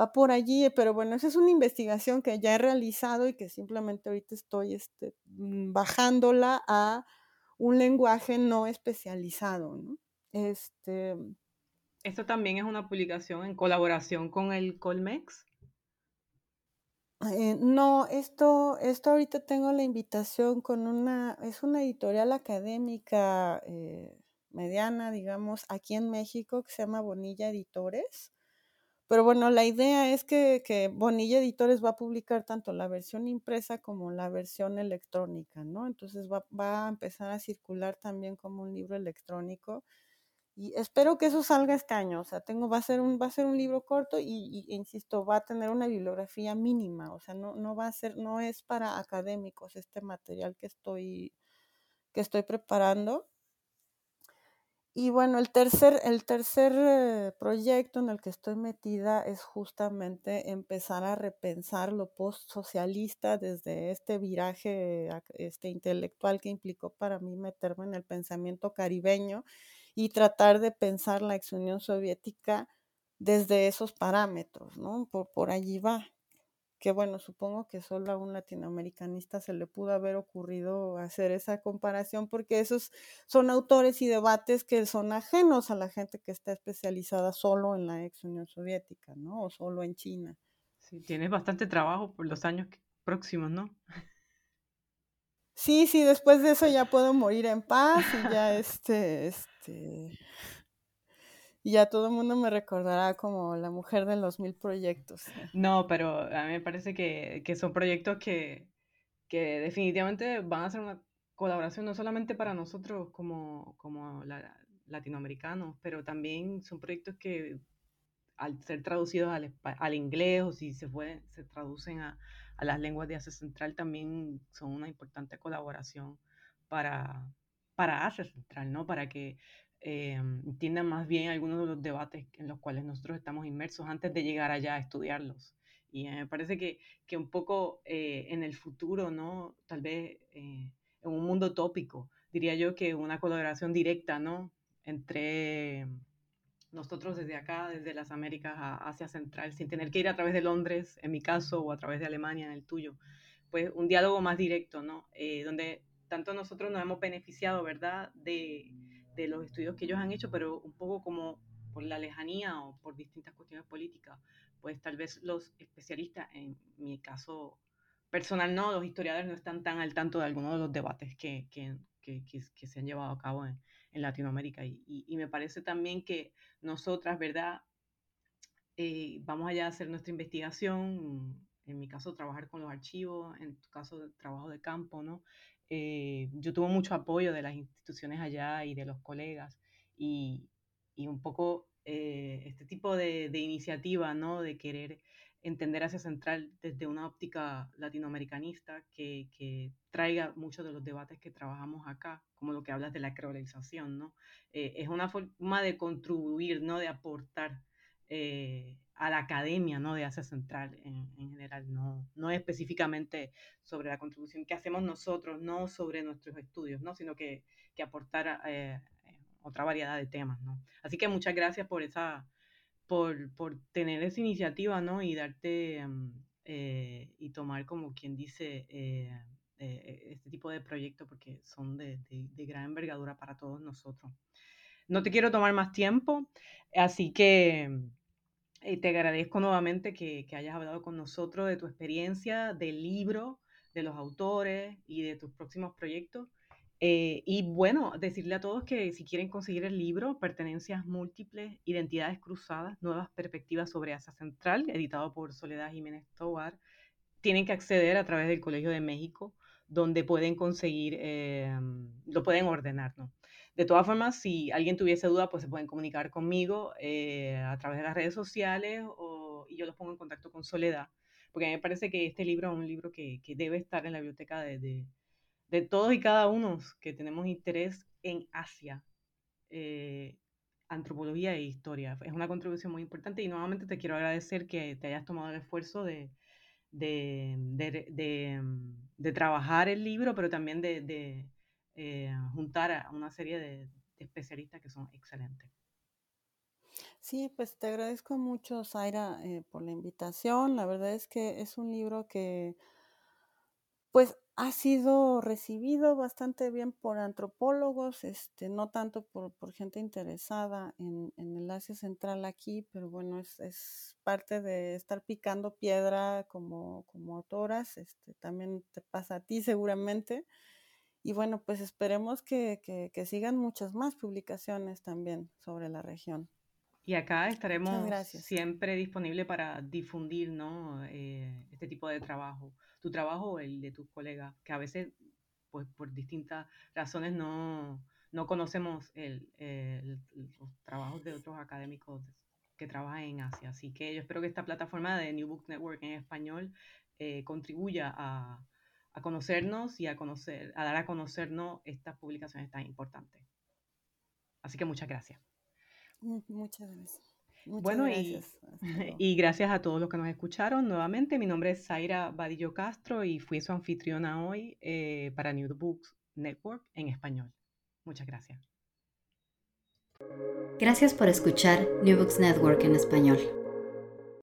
va por allí, pero bueno, esa es una investigación que ya he realizado y que simplemente ahorita estoy este, mm, bajándola a un lenguaje no especializado, ¿no? Este, ¿Esto también es una publicación en colaboración con el Colmex? Eh, no, esto, esto ahorita tengo la invitación con una, es una editorial académica eh, mediana, digamos, aquí en México que se llama Bonilla Editores. Pero bueno, la idea es que, que, Bonilla Editores va a publicar tanto la versión impresa como la versión electrónica, ¿no? Entonces va, va, a empezar a circular también como un libro electrónico. Y espero que eso salga este año. O sea, tengo, va a ser un, va a ser un libro corto y, y insisto, va a tener una bibliografía mínima. O sea, no, no va a ser, no es para académicos este material que estoy, que estoy preparando. Y bueno, el tercer, el tercer eh, proyecto en el que estoy metida es justamente empezar a repensar lo post-socialista desde este viraje este intelectual que implicó para mí meterme en el pensamiento caribeño y tratar de pensar la ex Unión Soviética desde esos parámetros, ¿no? Por, por allí va que bueno, supongo que solo a un latinoamericanista se le pudo haber ocurrido hacer esa comparación porque esos son autores y debates que son ajenos a la gente que está especializada solo en la ex Unión Soviética, ¿no? O solo en China. Sí, tienes bastante trabajo por los años próximos, ¿no? Sí, sí, después de eso ya puedo morir en paz y ya este, este, y ya todo el mundo me recordará como la mujer de los mil proyectos. No, pero a mí me parece que, que son proyectos que, que, definitivamente van a ser una colaboración no solamente para nosotros como, como la, latinoamericanos, pero también son proyectos que al ser traducidos al, al inglés o si se, fue, se traducen a, a las lenguas de Asia Central, también son una importante colaboración para, para Asia Central, ¿no? Para que eh, entiendan más bien algunos de los debates en los cuales nosotros estamos inmersos antes de llegar allá a estudiarlos. Y me parece que, que un poco eh, en el futuro, ¿no? Tal vez eh, en un mundo tópico, diría yo que una colaboración directa, ¿no? Entre nosotros desde acá, desde las Américas a Asia Central, sin tener que ir a través de Londres, en mi caso, o a través de Alemania, en el tuyo. Pues un diálogo más directo, ¿no? donde tanto nosotros nos hemos beneficiado, ¿verdad? De, de los estudios que ellos han hecho, pero un poco como por la lejanía o por distintas cuestiones políticas, pues tal vez los especialistas, en mi caso personal no, los historiadores no están tan al tanto de algunos de los debates que, que, que, que se han llevado a cabo en, en Latinoamérica. Y, y, y, me parece también que nosotras, ¿verdad? Eh, vamos allá a hacer nuestra investigación, en mi caso trabajar con los archivos, en tu caso trabajo de campo, ¿no? Eh, yo tuve mucho apoyo de las instituciones allá y de los colegas y, y un poco eh, este tipo de, de, iniciativa, ¿no? De querer entender Asia Central desde una óptica latinoamericanista que, que, traiga muchos de los debates que trabajamos acá, como lo que hablas de la creolización, ¿no? Eh, es una forma de contribuir, ¿no? De aportar eh, a la academia, ¿no? De Asia Central en, en, general, no, no específicamente sobre la contribución que hacemos nosotros, no sobre nuestros estudios, ¿no? Sino que, que aportar eh, otra variedad de temas, ¿no? Así que muchas gracias por esa por, por tener esa iniciativa, ¿no? Y darte mm, eh, y tomar como quien dice eh, eh, este tipo de proyectos porque son de, de, gran envergadura para todos nosotros. No te quiero tomar más tiempo, así que te agradezco nuevamente que, que hayas hablado con nosotros de tu experiencia, del libro, de los autores y de tus próximos proyectos. Eh, y bueno, decirle a todos que si quieren conseguir el libro, Pertenencias Múltiples, Identidades Cruzadas, Nuevas Perspectivas sobre Asia Central, editado por Soledad Jiménez Tobar, tienen que acceder a través del Colegio de México, donde pueden conseguir, eh, lo pueden ordenar, ¿no? De todas formas, si alguien tuviese duda, pues se pueden comunicar conmigo eh, a través de las redes sociales o, y yo los pongo en contacto con Soledad, porque a mí me parece que este libro es un libro que, que debe estar en la biblioteca de, de de todos y cada uno que tenemos interés en Asia, eh, antropología e historia. Es una contribución muy importante y nuevamente te quiero agradecer que te hayas tomado el esfuerzo de, de, de, trabajar el libro, pero también de, eh, juntar a una serie de, especialistas que son excelentes. Sí, pues te agradezco mucho, Zaira, eh, por la invitación. La verdad es que es un libro que, pues, ha sido recibido bastante bien por antropólogos, este, no tanto por, gente interesada en, el Asia Central aquí, pero bueno, es, parte de estar picando piedra como, como autoras, este, también te pasa a ti seguramente. Y bueno, pues esperemos que, que sigan muchas más publicaciones también sobre la región. Y acá estaremos siempre disponibles para difundir ¿no? Eh, este tipo de trabajo, tu trabajo o el de tus colegas, que a veces, pues por distintas razones, no, no conocemos el, los trabajos de otros académicos que trabajan en Asia. Así que yo espero que esta plataforma de New Book Network en español eh, contribuya a, a, conocernos y a, conocer, a dar a conocernos estas publicaciones tan importantes. Así que muchas gracias. Muchas gracias. bueno, gracias. [LAUGHS] Y, gracias a todos los que nos escucharon nuevamente. Mi nombre es Zaira Badillo Castro y fui su anfitriona hoy eh, para New Books Network en español. Muchas gracias. Gracias por escuchar New Books Network en español.